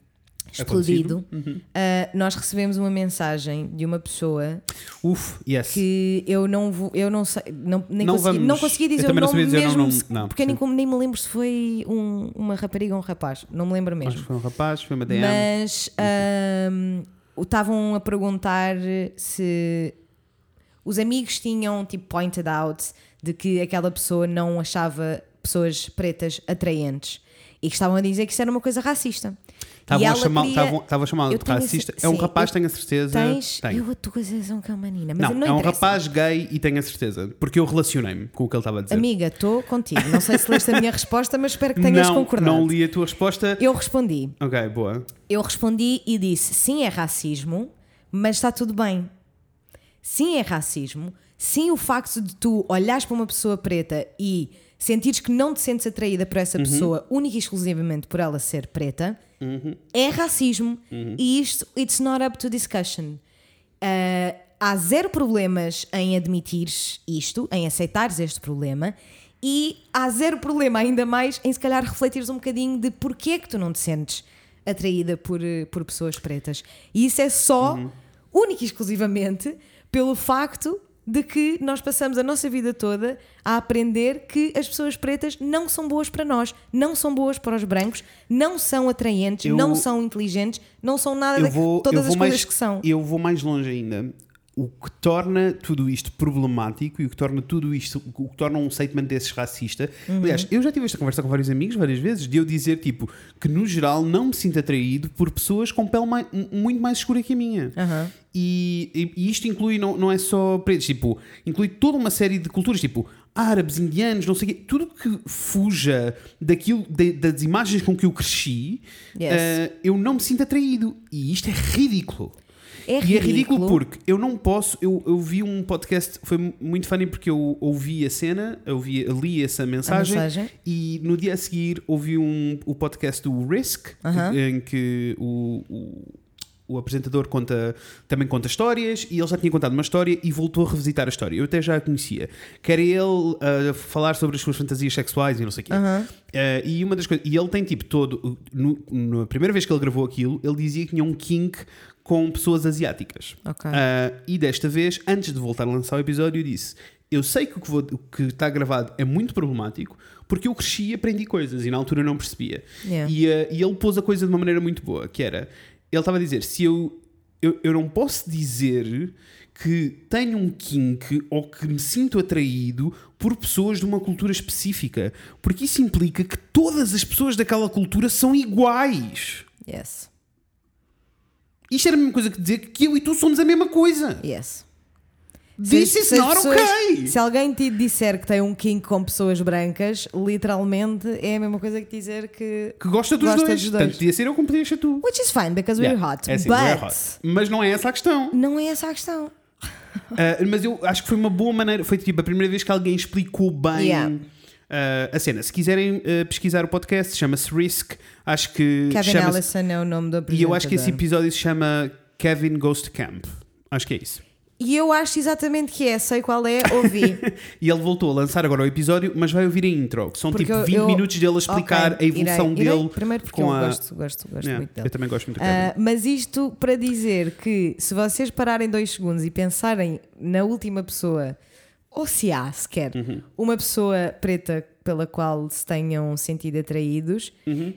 explodido, Uhum. ah, nós recebemos uma mensagem de uma pessoa Uf, yes. que eu não vou, eu não sei, não, nem Não consegui, vamos- não consegui eu dizer o não nome dizer o mesmo, se- não, porque nem, nem me lembro se foi um- uma rapariga ou um rapaz, não me lembro Acho mesmo. que foi um rapaz, foi uma DM. Mas ahm, o- estavam a perguntar se os amigos tinham tipo pointed out de que aquela pessoa não achava pessoas pretas atraentes e que estavam a dizer que isso era uma coisa racista. Estavam a chamar- queria- a de racista. é um rapaz, eu- tenho a certeza. Tens, Tenho. eu a tua coisa que é uma menina, mas Não, não, é um rapaz gay e tenho a certeza. Porque eu relacionei-me com o que ele estava a dizer. Amiga, estou contigo. Não sei se leste a minha (laughs) resposta, mas espero que tenhas não, concordado. não li a tua resposta. Eu respondi. Ok, boa. Eu respondi e disse: sim, é racismo, mas está tudo bem. Sim, é racismo. Sim, o facto de tu olhares para uma pessoa preta e sentires que não te sentes atraída por essa pessoa única e exclusivamente por ela ser preta é racismo. E isto, it's not up to discussion. Uh, há zero problemas em admitires isto, em aceitares este problema, e há zero problema ainda mais em se calhar refletires um bocadinho de porquê é que tu não te sentes atraída por, por pessoas pretas. E isso é só, única e exclusivamente, pelo facto de que nós passamos a nossa vida toda a aprender que as pessoas pretas não são boas para nós, não são boas para os brancos, não são atraentes, Eu- não são inteligentes, não são nada de vou, todas as mais, coisas que são. Eu vou mais longe ainda. O que torna tudo isto problemático e o que torna tudo isto, o que torna um statement desses racista. Uhum. Aliás, eu já tive esta conversa com vários amigos várias vezes, de eu dizer, tipo, que no geral não me sinto atraído por pessoas com pele mai- muito mais escura que a minha. Aham. E, e- isto inclui, não, não é só pretos, tipo, inclui toda uma série de culturas, tipo árabes, indianos, não sei o quê, tudo que fuja daquilo, de- das imagens com que eu cresci, Yes. eh, eu não me sinto atraído. E isto é ridículo. É E é ridículo ridículo. porque eu não posso. Eu, eu vi um podcast, foi muito funny porque eu ouvi a cena, eu vi, li essa mensagem, mensagem. e no dia a seguir ouvi um, o podcast do Risk, que- Aham. em que o, o, o apresentador conta, também conta histórias e ele já tinha contado uma história e voltou a revisitar a história. Eu até já a conhecia. Que era ele a falar sobre as suas fantasias sexuais e não sei o quê. Eh, e uma das coisas, e ele tem tipo todo, no, na primeira vez que ele gravou aquilo, ele dizia que tinha um kink com pessoas asiáticas. Ok. Ah, e desta vez, antes de voltar a lançar o episódio, disse: Eu sei que o que, está gravado é muito problemático porque eu cresci e aprendi coisas e na altura não percebia. Yeah. E, ah, e ele pôs a coisa de uma maneira muito boa, que era, ele estava a dizer, se eu, eu, eu não posso dizer que tenho um kink ou que me sinto atraído por pessoas de uma cultura específica, porque isso implica que todas as pessoas daquela cultura são iguais. Yes. Isto era a mesma coisa que dizer que eu e tu somos a mesma coisa. Yes. This Se- is se not pessoas- okay. Se alguém te disser que tem um kink com pessoas brancas, literalmente é a mesma coisa que dizer que. Que gosta dos Gosta dois. dos dois. Tanto podia ser eu como podia ser tu. Which is fine, because we're Yeah, hot. é assim, but we're hot. Mas não é essa a questão. não é essa a questão. Uh, (laughs) mas eu acho que foi uma boa maneira. Foi tipo a primeira vez que alguém explicou bem Yeah. Uh, a cena. Se quiserem uh, pesquisar o podcast, chama-se Risk. Acho que. Kevin Allison é o nome do E apresentador. eu acho que esse episódio se chama Kevin Ghost Camp. Acho que é isso. E eu acho exatamente que é, sei qual é, ouvi. (laughs) E ele voltou a lançar agora o episódio, mas vai ouvir a intro, que são Porque tipo eu- 20 eu- minutos dele a explicar Ok, a evolução irei, irei. dele. Primeiro porque eu a- gosto, gosto, gosto Yeah, muito dele. eu também gosto muito. Ah, mas isto para dizer que se vocês pararem dois segundos e pensarem na última pessoa, ou se há sequer, Uhum. uma pessoa preta pela qual se tenham sentido atraídos, Uhum.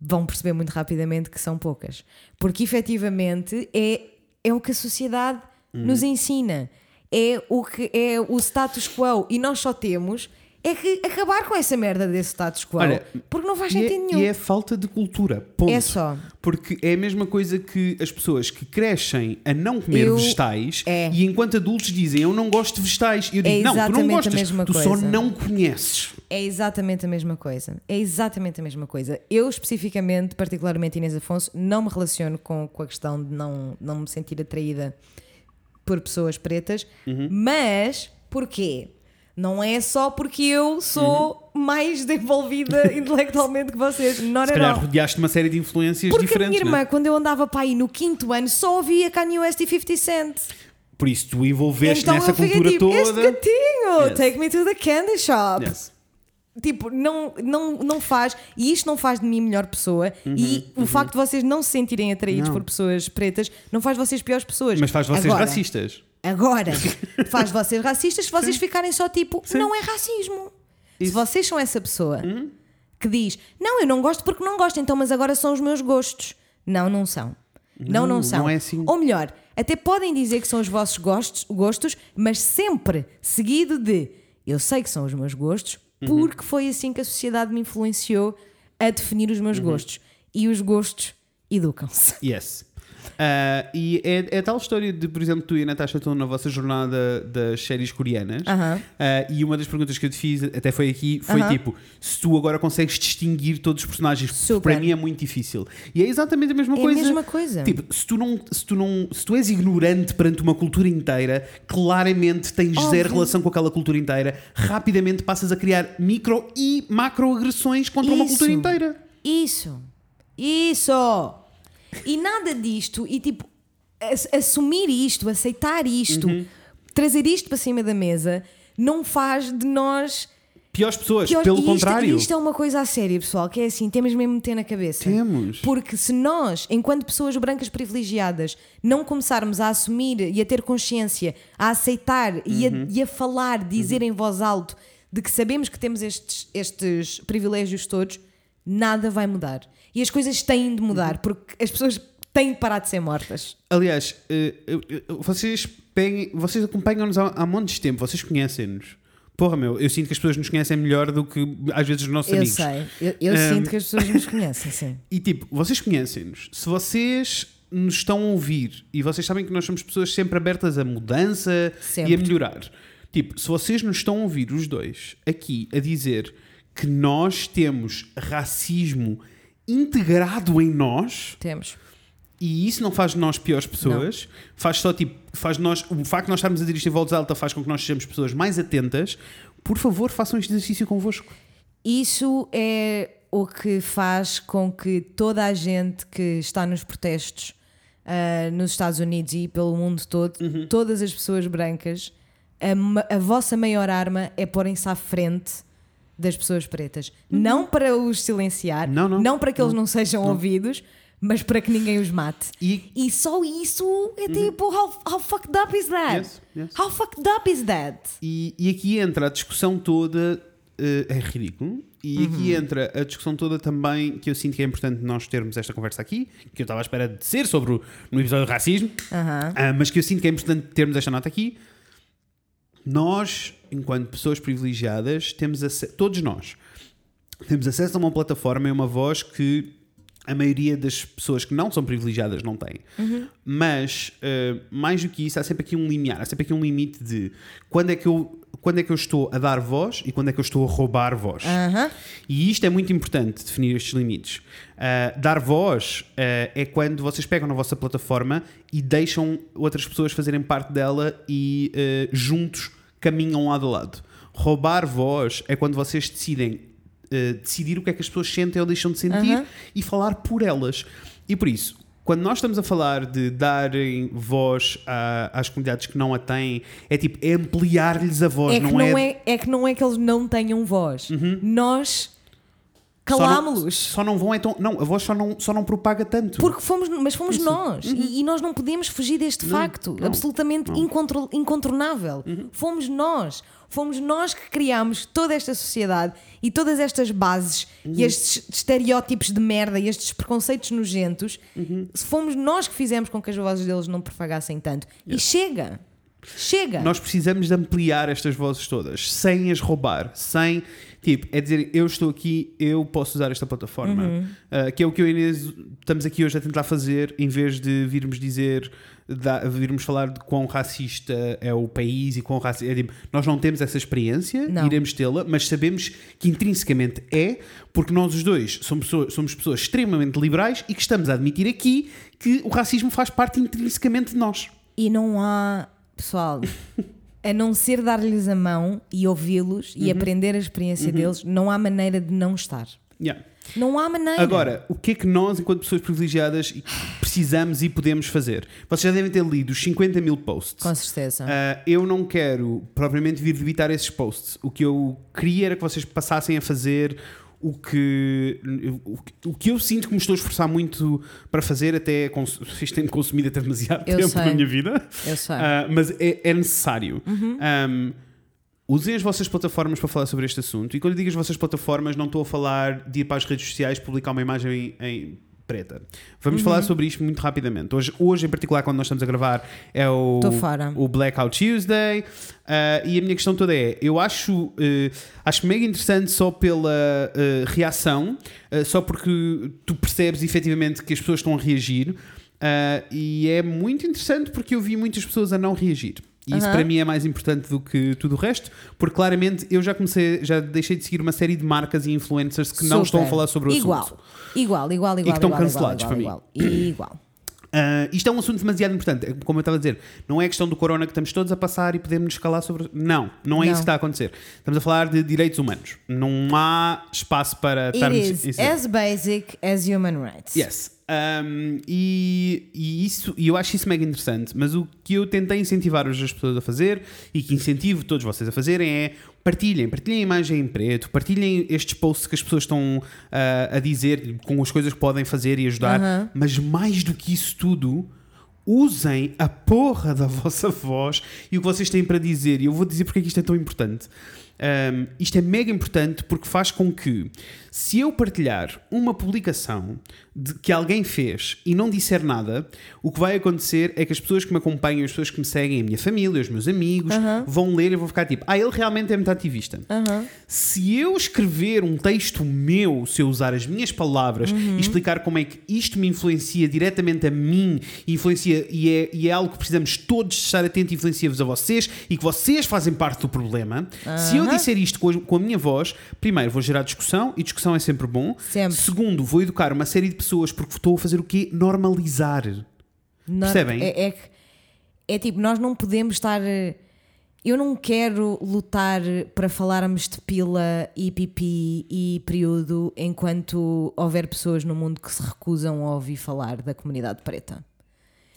vão perceber muito rapidamente que são poucas. Porque efetivamente é, é o que a sociedade Uhum. nos ensina. É o que é o status quo. E nós só temos é que acabar com essa merda desse status quo. Olha, porque não faz é, sentido nenhum. e é falta de cultura. Ponto. É só. Porque é a mesma coisa que as pessoas que crescem a não comer Eu- vegetais é. e enquanto adultos dizem eu não gosto de vegetais. E eu É digo, não, tu não exatamente a gostas, mesma tu só coisa. não conheces. É exatamente a mesma coisa. É exatamente a mesma coisa. Eu, especificamente, particularmente Inês Afonso, não me relaciono com, com a questão de não, não me sentir atraída por pessoas pretas, Uhum. mas porquê? Não é só porque eu sou mais desenvolvida (laughs) intelectualmente que vocês. Não Uhum. Se calhar rodeaste uma série de influências Porque a diferentes. minha irmã, né? quando eu andava para aí no quinto ano, só ouvia Kanye West e 50 Cent. Por isso tu envolveste então nessa cultura tipo, este toda. gatinho, Yes. take me to the candy shop. Yes. Tipo, não, não, não faz, e isto não faz de mim melhor pessoa, e o facto de vocês não se sentirem atraídos Uhum, Não. por pessoas pretas não faz vocês piores pessoas. Mas faz vocês Agora- racistas. Agora, (laughs) faz vocês racistas se vocês ficarem só tipo, não é racismo. Se vocês são essa pessoa Uhum. que diz, não, eu não gosto porque não gosto, então, mas agora são os meus gostos. Não, não são. Não, não, Não, são. não é assim. Ou melhor, até podem dizer que são os vossos gostos, gostos, mas sempre seguido de eu sei que são os meus gostos Uhum. porque foi assim que a sociedade me influenciou a definir os Uhum. meus gostos. E os gostos educam-se. Yes. Ah, e é, é tal história de, por exemplo, tu e a Natasha estão na vossa jornada das séries coreanas. Aham. Ah, e uma das perguntas que eu te fiz, até foi aqui, foi Aham. tipo: se tu agora consegues distinguir todos os personagens, porque Super. para mim é muito difícil. E é exatamente a mesma É a coisa. mesma coisa. Tipo, se tu, não, se, tu não, se tu és ignorante perante uma cultura inteira, claramente tens Óbvio. zero relação com aquela cultura inteira, rapidamente passas a criar micro e macro agressões contra uma Isso. cultura inteira. Isso. Isso. E nada disto, e tipo, ass- assumir isto, aceitar isto, Uhum. trazer isto para cima da mesa, não faz de nós. Piores pessoas, pior- pelo e isto, contrário. Isto é uma coisa a séria, pessoal, que é assim, temos mesmo de meter na cabeça. Temos. Porque se nós, enquanto pessoas brancas privilegiadas, não começarmos a assumir e a ter consciência, a aceitar e, a, e a falar, dizer em voz alta de que sabemos que temos estes, estes privilégios todos, nada vai mudar. E as coisas têm de mudar, porque as pessoas têm de parar de ser mortas. Aliás, eh, vocês, peguem, vocês acompanham-nos há, há montes de tempo, vocês conhecem-nos. Porra, meu, eu sinto que as pessoas nos conhecem melhor do que às vezes os nossos Eu amigos. sei, eu, eu Um, sinto que as pessoas nos conhecem, sim. (laughs) E tipo, vocês conhecem-nos. Se vocês nos estão a ouvir e vocês sabem que nós somos pessoas sempre abertas a mudança Sempre. e a melhorar. Tipo, se vocês nos estão a ouvir, os dois, aqui a dizer que nós temos racismo integrado em nós, Temos. e isso não faz de nós piores pessoas, faz só tipo, faz nós, o facto de nós estarmos a isto em voz alta faz com que nós sejamos pessoas mais atentas. Por favor, façam este exercício convosco. Isso é o que faz com que toda a gente que está nos protestos ah, nos Estados Unidos e pelo mundo todo, Uhum. todas as pessoas brancas, a, a vossa maior arma é porem-se à frente das pessoas pretas. Não para os silenciar, Uhum. Não, não. para que eles não sejam ouvidos, mas para que ninguém os mate. E- E só isso é tipo, how, how fucked up is that? Uhum. Yes, yes. How fucked up is that? E, e aqui entra a discussão toda, eh, é ridículo, e aqui Uhum. entra a discussão toda também que eu sinto que é importante nós termos esta conversa aqui, que eu estava à espera de ser sobre o no episódio do racismo, ah, mas que eu sinto que é importante termos esta nota aqui. Nós, enquanto pessoas privilegiadas, temos acesso, todos nós, temos acesso a uma plataforma e uma voz que a maioria das pessoas que não são privilegiadas não tem. Mas, uh, mais do que isso, há sempre aqui um limiar, há sempre aqui um limite de quando é que eu, quando é que eu estou a dar voz e quando é que eu estou a roubar voz. E isto é muito importante, definir estes limites. Uh, dar voz uh, é quando vocês pegam na vossa plataforma e deixam outras pessoas fazerem parte dela e uh, juntos caminham lado a lado. Roubar voz é quando vocês decidem decidir o que é que as pessoas sentem ou deixam de sentir e falar por elas. E por isso, quando nós estamos a falar de darem voz a- às comunidades que não a têm, é tipo, é ampliar-lhes a voz, É não, não é Uhum. é... é que não é que eles não tenham voz. Nós Só não- calámos-los. Só não vão é tão. Não, a voz só não, só não propaga tanto. Porque fomos, mas fomos nós. E, e nós não podemos fugir deste facto. Uhum. não, absolutamente incontro- incontornável. Fomos nós. Fomos nós que criámos toda esta sociedade e todas estas bases Uhum. e estes estereótipos de merda e estes preconceitos nojentos. Uhum. Fomos nós que fizemos com que as vozes deles não propagassem tanto. E chega. Chega! Nós precisamos de ampliar estas vozes todas, sem as roubar, sem. Tipo, é dizer, eu estou aqui, eu posso usar esta plataforma. Uhum. Uh, que é o que eu e Inês estamos aqui hoje a tentar fazer, em vez de virmos dizer, da- virmos falar de quão racista é o país e quão racista. É, tipo, nós não temos essa experiência, Não. iremos tê-la, mas sabemos que intrinsecamente é, porque nós os dois somos pessoas, somos pessoas extremamente liberais e que estamos a admitir aqui que o racismo faz parte intrinsecamente de nós. E não há, pessoal, (laughs) a não ser dar-lhes a mão e ouvi-los Uhum. e aprender a experiência deles, não há maneira de não estar. Yeah. Não há maneira. Agora, o que é que nós, enquanto pessoas privilegiadas, precisamos e podemos fazer? Vocês já devem ter lido os 50 mil posts. Com certeza. Ah, eu não quero propriamente vir debitar esses posts. O que eu queria era que vocês passassem a fazer o que, o, que- eu sinto que me estou a esforçar muito para fazer, até (laughs) isto tem consumido até demasiado Eu tempo sei. na minha vida. Eu sei. Ah, mas é, é necessário. Um, usem as vossas plataformas para falar sobre este assunto. E quando digo as vossas plataformas, não estou a falar de ir para as redes sociais publicar uma imagem em, em preta. Vamos falar sobre isto muito rapidamente. Hoje, hoje, em particular, quando nós estamos a gravar, é o, o Blackout Tuesday. Ah, e a minha questão toda é: eu acho, eh, acho mega interessante só pela eh, reação, só porque tu percebes efetivamente que as pessoas estão a reagir. e é muito interessante porque eu vi muitas pessoas a não reagir. E isso Aham. para mim é mais importante do que tudo o resto, porque claramente eu já comecei, já deixei de seguir uma série de marcas e influencers que não Super. estão a falar sobre o igual. assunto. Igual, igual, igual. que estão igual, cancelados igual, para igual, igual. Igual. Ah, isto é um assunto demasiado importante. Como eu estava a dizer, não é questão do corona que estamos todos a passar e podemos escalar sobre. Não, não é Não. isso que está a acontecer. Estamos a falar de direitos humanos. Não há espaço para It estarmos. is isso- as basic as human rights. Yes. Um, e, e isso, e eu acho isso mega interessante, mas o que eu tentei incentivar hoje as pessoas a fazer e que incentivo todos vocês a fazerem é partilhem, partilhem a imagem em preto, partilhem estes posts que as pessoas estão ah, a dizer com as coisas que podem fazer e ajudar, Aham. mas mais do que isso tudo, usem a porra da (laughs) vossa voz e o que vocês têm para dizer. E eu vou dizer porque é que isto é tão importante. Um, isto é mega importante porque faz com que, se eu partilhar uma publicação de, que alguém fez e não disser nada, o que vai acontecer é que as pessoas que me acompanham, as pessoas que me seguem, a minha família, os meus amigos, vão ler e vão ficar tipo: Ah, ele realmente é muito ativista. Se eu escrever um texto meu, se eu usar as minhas palavras e explicar como é que isto me influencia diretamente a mim, influencia e é, e é algo que precisamos todos estar atentos e influencia-vos a vocês e que vocês fazem parte do problema, se eu disser isto com a, com a minha voz, primeiro vou gerar discussão e discussão é sempre bom. Sempre. Segundo, vou educar uma série de pessoas porque estou a fazer o quê? Normalizar. Não- Percebem? É, é, que- é tipo, nós não podemos estar. eh, Eu não quero lutar para falarmos de pila e pipi e período enquanto houver pessoas no mundo que se recusam a ouvir falar da comunidade preta.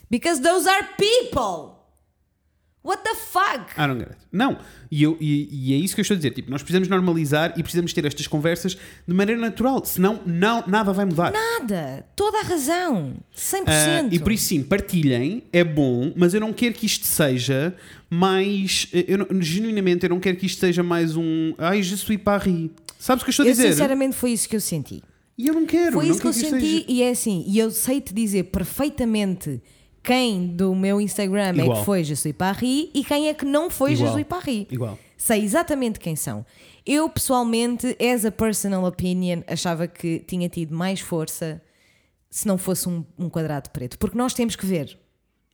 Because those are people! What the fuck? I don't get it. Não, e, eu, e, e é isso que eu estou a dizer. Tipo, nós precisamos normalizar e precisamos ter estas conversas de maneira natural, senão não, nada vai mudar. Nada! Toda a razão! 100%! Ah, e por isso sim, partilhem, é bom, mas eu não quero que isto seja mais. Eu não- genuinamente, eu não quero que isto seja mais um. Ai, je suis Paris. Sabes o que eu estou a eu dizer? sinceramente foi isso que eu senti. E eu não quero. Foi não isso que eu senti seja- e é assim, e eu sei te dizer perfeitamente quem do meu Instagram é Igual. que foi Jesus Paris e quem é que não foi. Jesus Paris. Igual. Sei exatamente quem são. Eu pessoalmente, as a personal opinion, achava que tinha tido mais força se não fosse um, um quadrado preto. Porque nós temos que ver.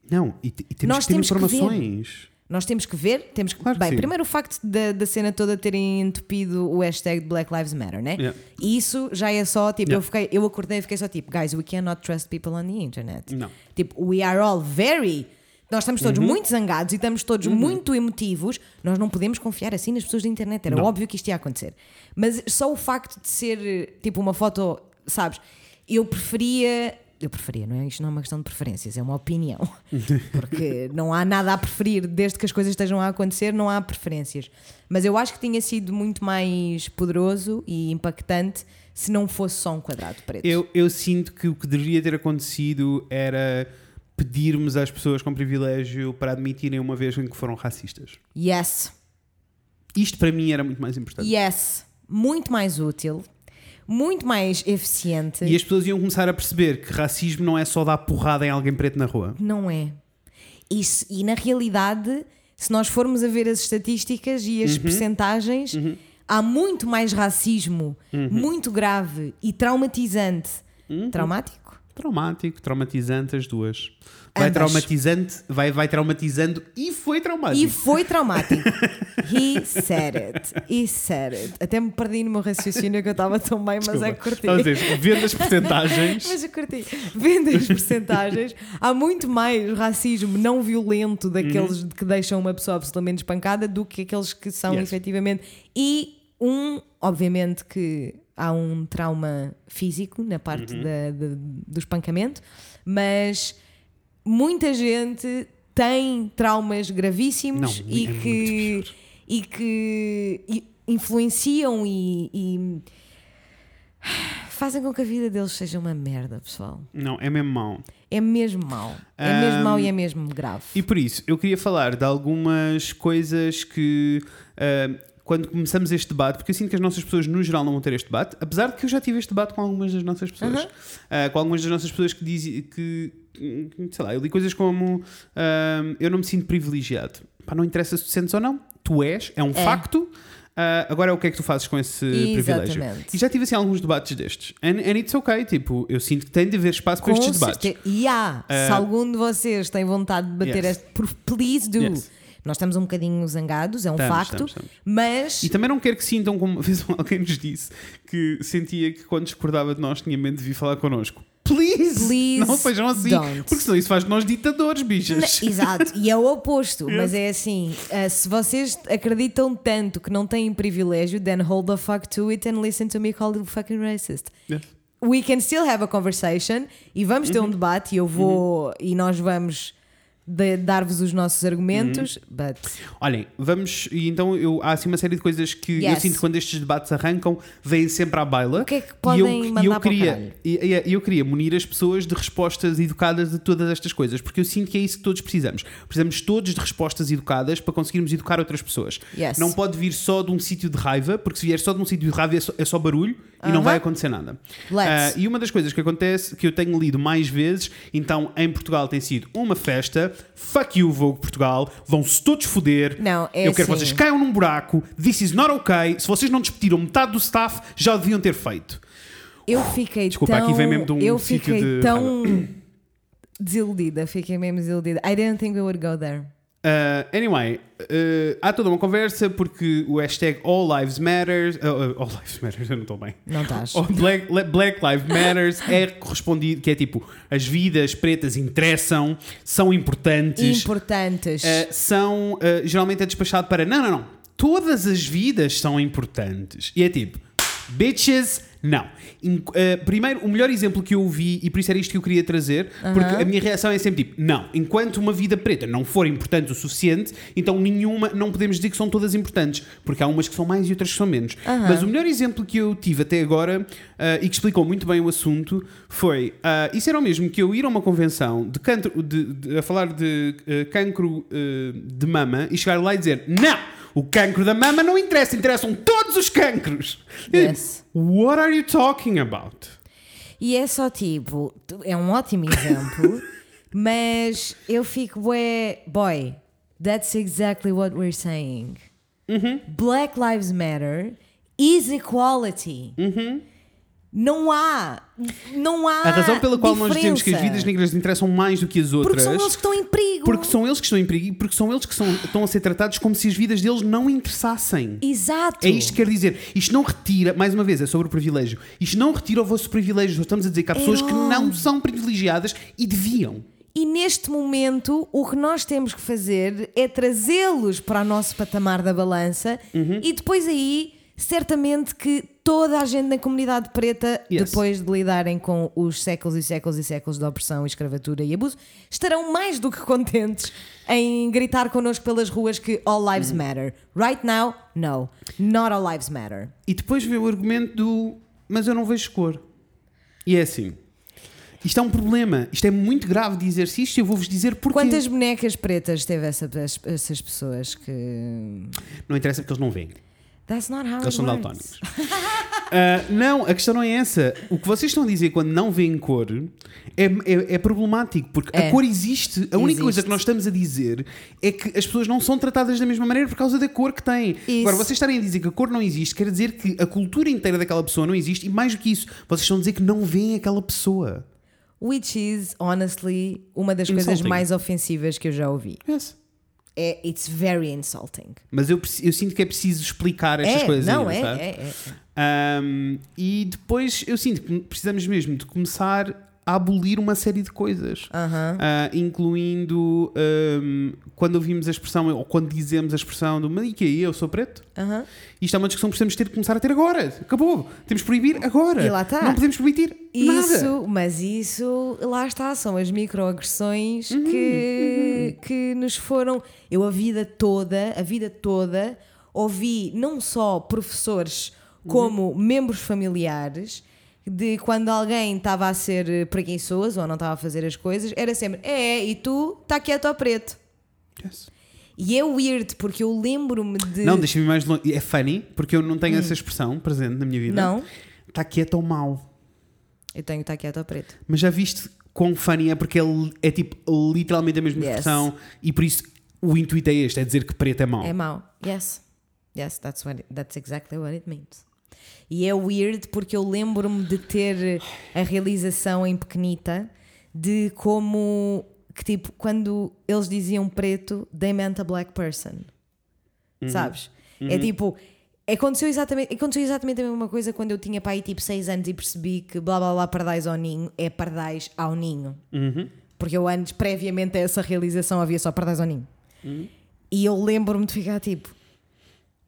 Não, e, e temos Nós que ter temos informações. Nós temos que ver, temos que. Claro que Bem, sim. primeiro o facto da, da cena toda terem entupido o hashtag de Black Lives Matter, né? Yeah. E isso já é só, tipo, Yeah. eu, fiquei, eu acordei e fiquei só tipo, guys, we cannot trust people on the internet. Não. Tipo, we are all very. Nós estamos todos Uhum. muito zangados e estamos todos muito emotivos. Nós não podemos confiar assim nas pessoas da internet. Era Não. óbvio que isto ia acontecer. Mas só o facto de ser tipo uma foto, sabes? Eu preferia. Eu preferia, não é? Isto não é uma questão de preferências, é uma opinião. (laughs) Porque não há nada a preferir, desde que as coisas estejam a acontecer, não há preferências. Mas eu acho que tinha sido muito mais poderoso e impactante se não fosse só um quadrado preto. Eu, eu sinto que o que deveria ter acontecido era pedirmos às pessoas com privilégio para admitirem uma vez em que foram racistas. Yes. Isto para mim era muito mais importante. Yes. Muito mais útil, muito mais eficiente. E as pessoas iam começar a perceber que racismo não é só dar porrada em alguém preto na rua. Não é. Isso, e na realidade, se nós formos a ver as estatísticas e Uhum. as percentagens, há muito mais racismo, Uhum. muito grave e traumatizante. Traumático? Traumático, traumatizante, as duas. Vai Ambas. traumatizante, vai, vai traumatizando e foi traumático. E foi traumático. (laughs) He said it. He said it. Até me perdi no meu raciocínio que eu estava tão bem, mas é que curti. Dizer, vendo as porcentagens. (laughs) Mas eu curti. Vendo as percentagens, há muito mais racismo não violento daqueles Uhum. que deixam uma pessoa absolutamente espancada do que aqueles que são Yes. efetivamente. E um, obviamente que há um trauma físico na parte Uhum. da- da- do espancamento, mas muita gente tem traumas gravíssimos Não, e, é que, e que influenciam e- e fazem com que a vida deles seja uma merda, pessoal. Não, é mesmo mau. É mesmo mau. É mesmo mau e é mesmo grave. E por isso, eu queria falar de algumas coisas que. ah, quando começamos este debate, porque eu sinto que as nossas pessoas no geral não vão ter este debate, apesar de que eu já tive este debate com algumas das nossas pessoas. Uhum. Ah, com algumas das nossas pessoas que dizem que. Sei lá, eu li coisas como. ah, eu não me sinto privilegiado. Pá, não interessa se tu sentes ou não, tu és, é um facto. Ah, agora é o que é que tu fazes com esse privilégio. Exatamente. E já tive assim alguns debates destes. And, and it's okay, tipo, eu sinto que tem de haver espaço para Com estes debates. certeza. E há, se algum de vocês tem vontade de bater Yes. este, por please do. Yes. Nós estamos um bocadinho zangados, é um Estamos, facto, estamos, estamos. mas E também não quero que sintam como (laughs) alguém nos disse que sentia que quando discordava de nós tinha medo de vir falar connosco. Please! Please não sejam assim, don't. porque senão isso faz de nós ditadores, bichas. Exato, e é o oposto, (laughs) mas é assim: ah, se vocês acreditam tanto que não têm privilégio, then hold the fuck to it and listen to me call you fucking racist. Yes. We can still have a conversation e vamos Uhum. ter um debate e eu vou e nós vamos dar-vos os nossos argumentos, Uhum. but Olhem, vamos. E então eu, há assim uma série de coisas que eu Yes. sinto que quando estes debates arrancam, vêm sempre à baila. O que é que E podem eu, e mandar eu para o queria, e- e- eu queria munir as pessoas de respostas educadas de todas estas coisas, porque eu sinto que é isso que todos precisamos. Precisamos todos de respostas educadas para conseguirmos educar outras pessoas. Yes. Não pode vir só de um sítio de raiva, porque se vier só de um sítio de raiva é só, é só barulho e não vai acontecer nada. Ah, e uma das coisas que acontece, que eu tenho lido mais vezes, então em Portugal tem sido uma festa, fuck you, Vogue Portugal, vão-se todos foder. Não, é eu quero que assim. vocês caiam num buraco, this is not okay. Se vocês não despediram metade do staff, já o deviam ter feito. eu fiquei Desculpa, tão aqui vem mesmo de um eu fiquei de tão (coughs) desiludida, fiquei mesmo desiludida. I didn't think we would go there. Uh, anyway, uh, há toda uma conversa porque o hashtag All Lives Matters. uh, All Lives Matters, (laughs) eu não estou bem. Não estás. Black, Black Lives Matters é correspondido, que é tipo, as vidas pretas interessam, são importantes, Importantes. são, geralmente é despachado para, não, não, não, todas as vidas são importantes. E é tipo, bitches, não. In- uh, primeiro, o melhor exemplo que eu vi, e por isso era isto que eu queria trazer, porque a minha reação é sempre tipo, não, enquanto uma vida preta não for importante o suficiente, então nenhuma, não podemos dizer que são todas importantes, porque há umas que são mais e outras que são menos. Mas o melhor exemplo que eu tive até agora, uh, e que explicou muito bem o assunto, foi, uh, isso era o mesmo que eu ir a uma convenção de cancro, de- de- a falar de cancro de mama e chegar lá e dizer, não! O cancro da mama não interessa, interessam todos os cancros. Yes. What are you talking about? E é só tipo, é um ótimo exemplo, (laughs) mas eu fico, bué, boy, that's exactly what we're saying. Uhum. Black Lives Matter is equality. Não há, não há. A razão pela qual nós dizemos que as diferença. vidas negras interessam mais do que as outras. Porque são eles que estão em perigo. porque são eles que estão em perigo e porque são eles que são- estão a ser tratados como se as vidas deles não interessassem. Exato. É isto que quer dizer. Isto não retira, mais uma vez, é sobre o privilégio. Isto não retira o vosso privilégio. Nós Estamos a dizer que há pessoas que all. não são privilegiadas e deviam. E neste momento, o que nós temos que fazer é trazê-los para o nosso patamar da balança Uhum. e depois aí, certamente que toda a gente na comunidade preta, Yes. depois de lidarem com os séculos e séculos e séculos de opressão, escravatura e abuso, estarão mais do que contentes em gritar connosco pelas ruas que all lives Uhum. matter. Right now, no. Not all lives matter. E depois vem o argumento do mas eu não vejo cor. E é assim. Isto é um problema. Isto é muito grave dizer-se isto e eu vou-vos dizer porquê. Quantas bonecas pretas teve essa- essas pessoas que. Não interessa porque eles não veem. That's not how Eles são daltónicos. (laughs) Ah, não, a questão não é essa. O que vocês estão a dizer quando não veem cor é, é, é problemático, porque É. a cor existe. A única Existe. coisa que nós estamos a dizer é que as pessoas não são tratadas da mesma maneira por causa da cor que têm. Isso. Agora, vocês estarem a dizer que a cor não existe, quer dizer que a cultura inteira daquela pessoa não existe, e mais do que isso, vocês estão a dizer que não veem aquela pessoa. Which is, honestly, uma das coisas Insulting. mais ofensivas que eu já ouvi. Yes. É, it's very insulting. Mas eu, eu sinto que é preciso explicar estas é, coisas. não, ainda, é, é, é, é. Um, e depois eu sinto que precisamos mesmo de começar abolir uma série de coisas, Aham. Ah, incluindo um, quando ouvimos a expressão ou quando dizemos a expressão do mas e que é? eu sou preto. Aham. Isto é uma discussão que precisamos ter que começar a ter agora. Acabou. Temos que proibir agora. E lá está. Não podemos permitir nada. Isso, mas isso, lá está, são as microagressões Uhum, que, que nos foram. Eu a vida toda, a vida toda, ouvi não só professores Uhum. como membros familiares de quando alguém estava a ser preguiçoso ou não estava a fazer as coisas, era sempre, é, e tu está quieto ao preto. Yes. E é weird, porque eu lembro-me de. Não, deixa-me mais longe. É funny, porque eu não tenho essa expressão presente na minha vida. Hum. Não, Está quieto ou mau. eu tenho estar quieto ao preto. Mas já viste quão funny é porque ele é tipo literalmente a mesma Yes. expressão e por isso o intuito é este, é dizer que preto é mau. É mau. Yes. Yes, that's, what it- that's exactly what it means. E é weird porque eu lembro-me de ter a realização em pequenita de como que tipo, quando eles diziam preto, they meant a black person. Sabes? É tipo, aconteceu exatamente, aconteceu exatamente a mesma coisa quando eu tinha pai tipo 6 anos e percebi que blá blá blá pardais ao ninho é pardais ao ninho. Uhum. Porque eu antes, previamente a essa realização, havia só pardais ao ninho. E eu lembro-me de ficar tipo: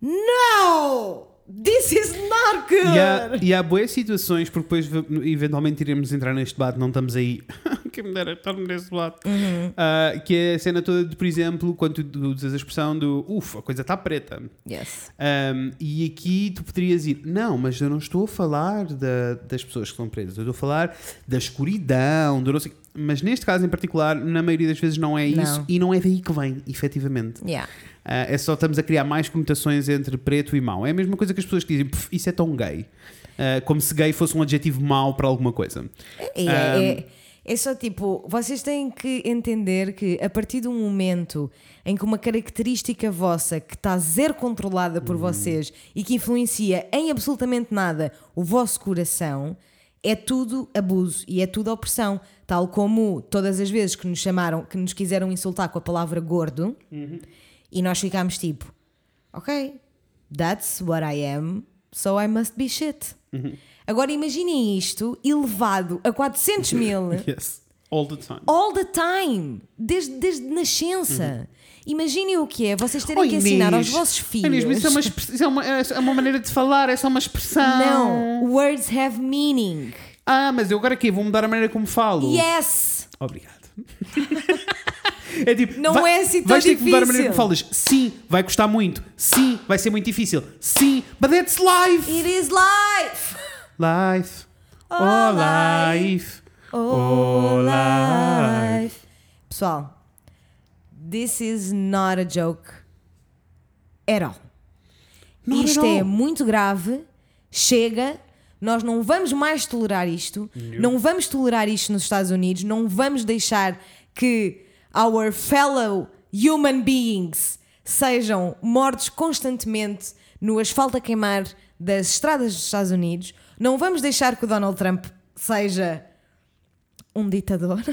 No! This is not good! E há, e há boas situações, porque depois eventualmente iremos entrar neste debate, não estamos aí. (laughs) Quem me dera estar nesse debate. Uhum. Ah, que é a cena toda de, por exemplo, quando tu usas a expressão do ufa, a coisa está preta. Yes. Um, e aqui tu poderias ir, não, mas eu não estou a falar da- das pessoas que são pretas, eu estou a falar da escuridão, do não sei- mas neste caso em particular, na maioria das vezes não é Não. isso e não é daí que vem, efetivamente. Yeah. Ah, é só estamos a criar mais conotações entre preto e mau. É a mesma coisa que as pessoas que dizem, "Pff, isso é tão gay. Ah, como se gay fosse um adjetivo mau para alguma coisa. É, é, é só tipo, vocês têm que entender que a partir de um momento em que uma característica vossa que está zero controlada por vocês e que influencia em absolutamente nada o vosso coração, é tudo abuso e é tudo opressão. Tal como todas as vezes que nos chamaram, que nos quiseram insultar com a palavra gordo e nós ficámos tipo, ok, that's what I am, so I must be shit. Agora imaginem isto elevado a 400 mil (laughs) Yes. All the time. all the time, desde, desde nascença. Imaginem o que é vocês terem Oh, que ensinar aos vossos filhos. Inês, mas isso é uma, isso é uma- é uma maneira de falar, é só uma expressão. Não, words have meaning. Ah, mas eu agora aqui vou mudar a maneira como falo. Yes! Obrigado. (laughs) é tipo, Não vai- é assim tão vais ter que mudar a maneira difícil. como falas. Sim, vai custar muito. Sim, vai ser muito difícil. Sim, but that's life. It is life! Life. Oh, Oh, life. life. Oh, life. Pessoal, this is not a joke at all. Not isto at é all. muito grave. Chega. Nós não vamos mais tolerar isto. Não vamos tolerar isto nos Estados Unidos. Não vamos deixar que our fellow human beings sejam mortos constantemente no asfalto a queimar das estradas dos Estados Unidos. Não vamos deixar que o Donald Trump seja um ditador. (laughs)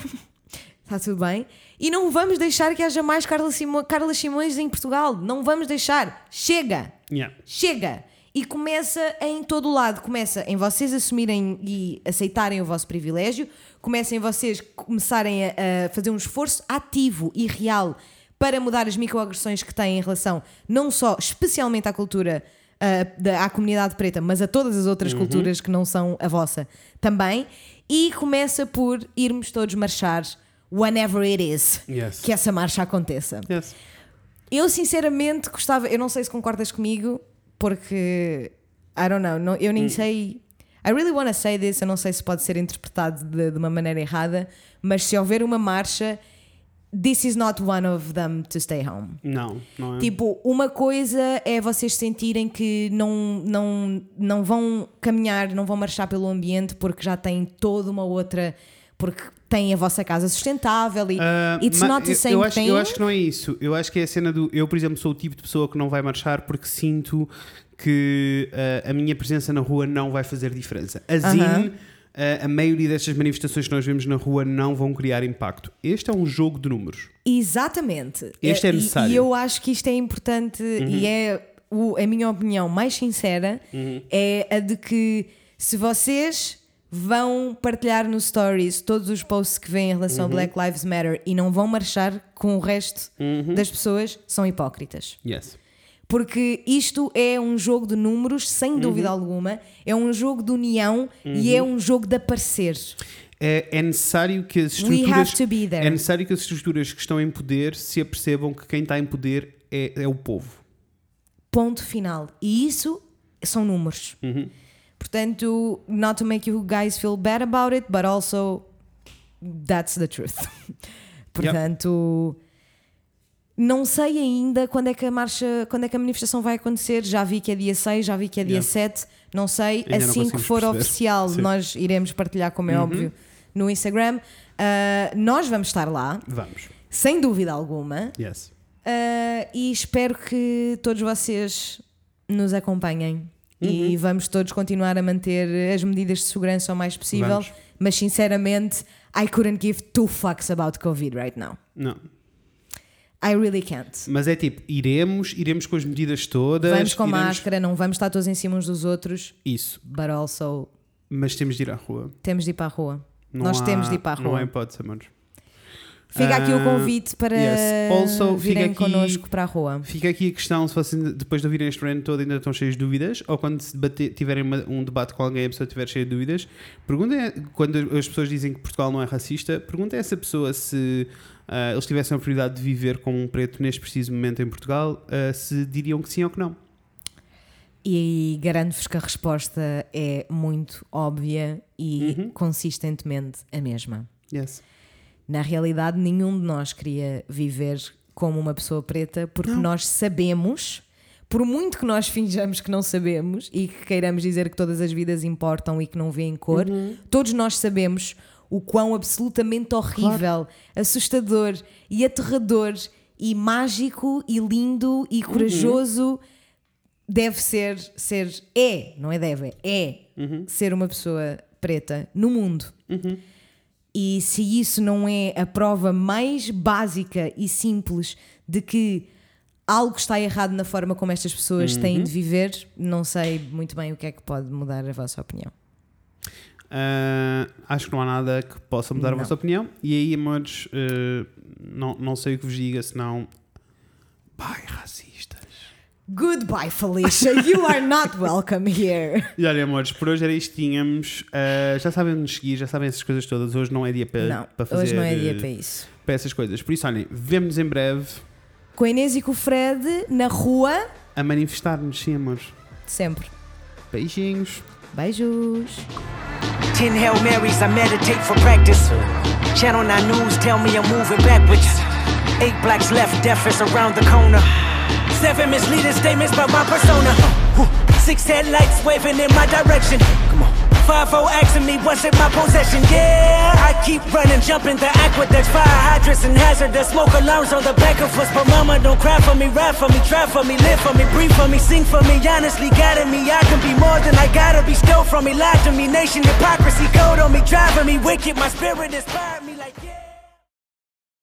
Está tudo bem. E não vamos deixar que haja mais Carla, Simo Carla Simões em Portugal. Não vamos deixar. Chega! Yeah. Chega! E começa em todo o lado. Começa em vocês assumirem e aceitarem o vosso privilégio. Começa em vocês começarem a, a fazer um esforço ativo e real para mudar as microagressões que têm em relação não só especialmente à cultura ah, da, à comunidade preta, mas a todas as outras culturas que não são a vossa também. E começa por irmos todos marchar whenever it is Yes. que essa marcha aconteça. Yes. Eu sinceramente gostava, eu não sei se concordas comigo, porque I don't know, não- eu nem sei. I really want to say this, eu não sei se pode ser interpretado de, de uma maneira errada, mas se houver uma marcha, this is not one of them to stay home. Não, não é. Tipo, uma coisa é vocês sentirem que não, não, não vão caminhar, não vão marchar pelo ambiente porque já têm toda uma outra. Porque têm a vossa casa sustentável e Ah, it's not the same eu acho, thing. eu acho que não é isso. Eu acho que é a cena do. Eu, por exemplo, sou o tipo de pessoa que não vai marchar porque sinto que ah, a minha presença na rua não vai fazer diferença. Assim, Aham. ah, a maioria destas manifestações que nós vemos na rua não vão criar impacto. Este é um jogo de números. Exatamente. Este é E- necessário. Uhum. E eu acho que isto é importante e é o- a minha opinião mais sincera Uhum. é a de que se vocês vão partilhar no stories todos os posts que vêm em relação Uhum. a Black Lives Matter e não vão marchar com o resto Uhum. das pessoas, são hipócritas. Yes. Porque isto é um jogo de números, sem Uhum. dúvida alguma, é um jogo de união e é um jogo de aparecer. É, é necessário que as estruturas. É necessário que as estruturas que estão em poder se apercebam que quem está em poder é, é o povo. Ponto final. E isso são números. Portanto, not to make you guys feel bad about it, but also that's the truth. (laughs) Portanto, não sei ainda quando é que a marcha, quando é que a manifestação vai acontecer. Já vi que é dia 6, já vi que é dia Yeah. 7. Não sei. Ainda não assim que conseguimos for perceber. oficial, Sim. Uhum. nós iremos partilhar, como é óbvio, no Instagram. Ah, nós vamos estar lá, Vamos. sem dúvida alguma. Yes. Uh, e espero que todos vocês nos acompanhem Uhum. e vamos todos continuar a manter as medidas de segurança o mais possível. Vamos. Mas sinceramente, I couldn't give two fucks about COVID right now. Não. I really can't. Mas é tipo, iremos, iremos com as medidas todas. Vamos com iremos- máscara, não vamos estar todos em cima uns dos outros, Isso. but also Mas temos de ir à rua. temos de ir para a rua. Não Nós há- temos de ir para a Não rua. há hipótese, amores. Fica aqui o Ah, convite para yes. Also, virem aqui- connosco para a rua. Fica aqui a questão: se vocês depois de ouvirem este rant todo ainda estão cheios de dúvidas, ou quando se debater- tiverem uma- um debate com alguém e a pessoa estiver cheia de dúvidas, perguntem, quando as pessoas dizem que Portugal não é racista, perguntem a essa pessoa se ah, eles tivessem a oportunidade de viver como um preto neste preciso momento em Portugal, ah, se diriam que sim ou que não. E garanto-vos que a resposta é muito óbvia e Uhum. consistentemente a mesma. Yes. Na realidade, nenhum de nós queria viver como uma pessoa preta porque nós sabemos, por muito que nós finjamos que não sabemos e que queiramos dizer que todas as vidas importam e que não vêem cor, todos nós sabemos o quão absolutamente horrível, assustador e aterrador e mágico e lindo e corajoso deve ser ser é, não é deve, é ser uma pessoa preta no mundo. E se isso não é a prova mais básica e simples de que algo está errado na forma como estas pessoas têm de viver, não sei muito bem o que é que pode mudar a vossa opinião. Ah, acho que não há nada que possa mudar a Não. vossa opinião. E aí, amores, ah, não, não sei o que vos diga, senão. Pai, racistas. Goodbye, Felicia. You are not welcome here. E olha, amores, por hoje era isto que tínhamos. Ah, já sabem nos seguir, já sabem essas coisas todas. Hoje não é dia para, Não, para fazer. hoje não é dia para isso. para essas coisas. Por isso, olhem, vemo-nos em breve Com a Inês e com o Fred na rua, a manifestar-nos, sim, amores. sempre. Beijinhos. Beijos. Ten Hail Marys, I meditate for practice. Channel 9 News tell me I'm moving backwards. Eight blacks left, death is around the corner. Seven misleading statements about my persona. Six headlights waving in my direction. Come on. Asking me what's in my possession. Yeah, I keep running, jumping the aqueducts, fire hydrants and hazardous smoke alarms on the back of us. But mama, don't cry for me, ride for me, drive for me, live for me, breathe for me, sing for me. Honestly, guiding me, I can be more than I gotta be. Stole from me, lied to me, nation hypocrisy, code on me, driving me wicked. My spirit inspired me like yeah.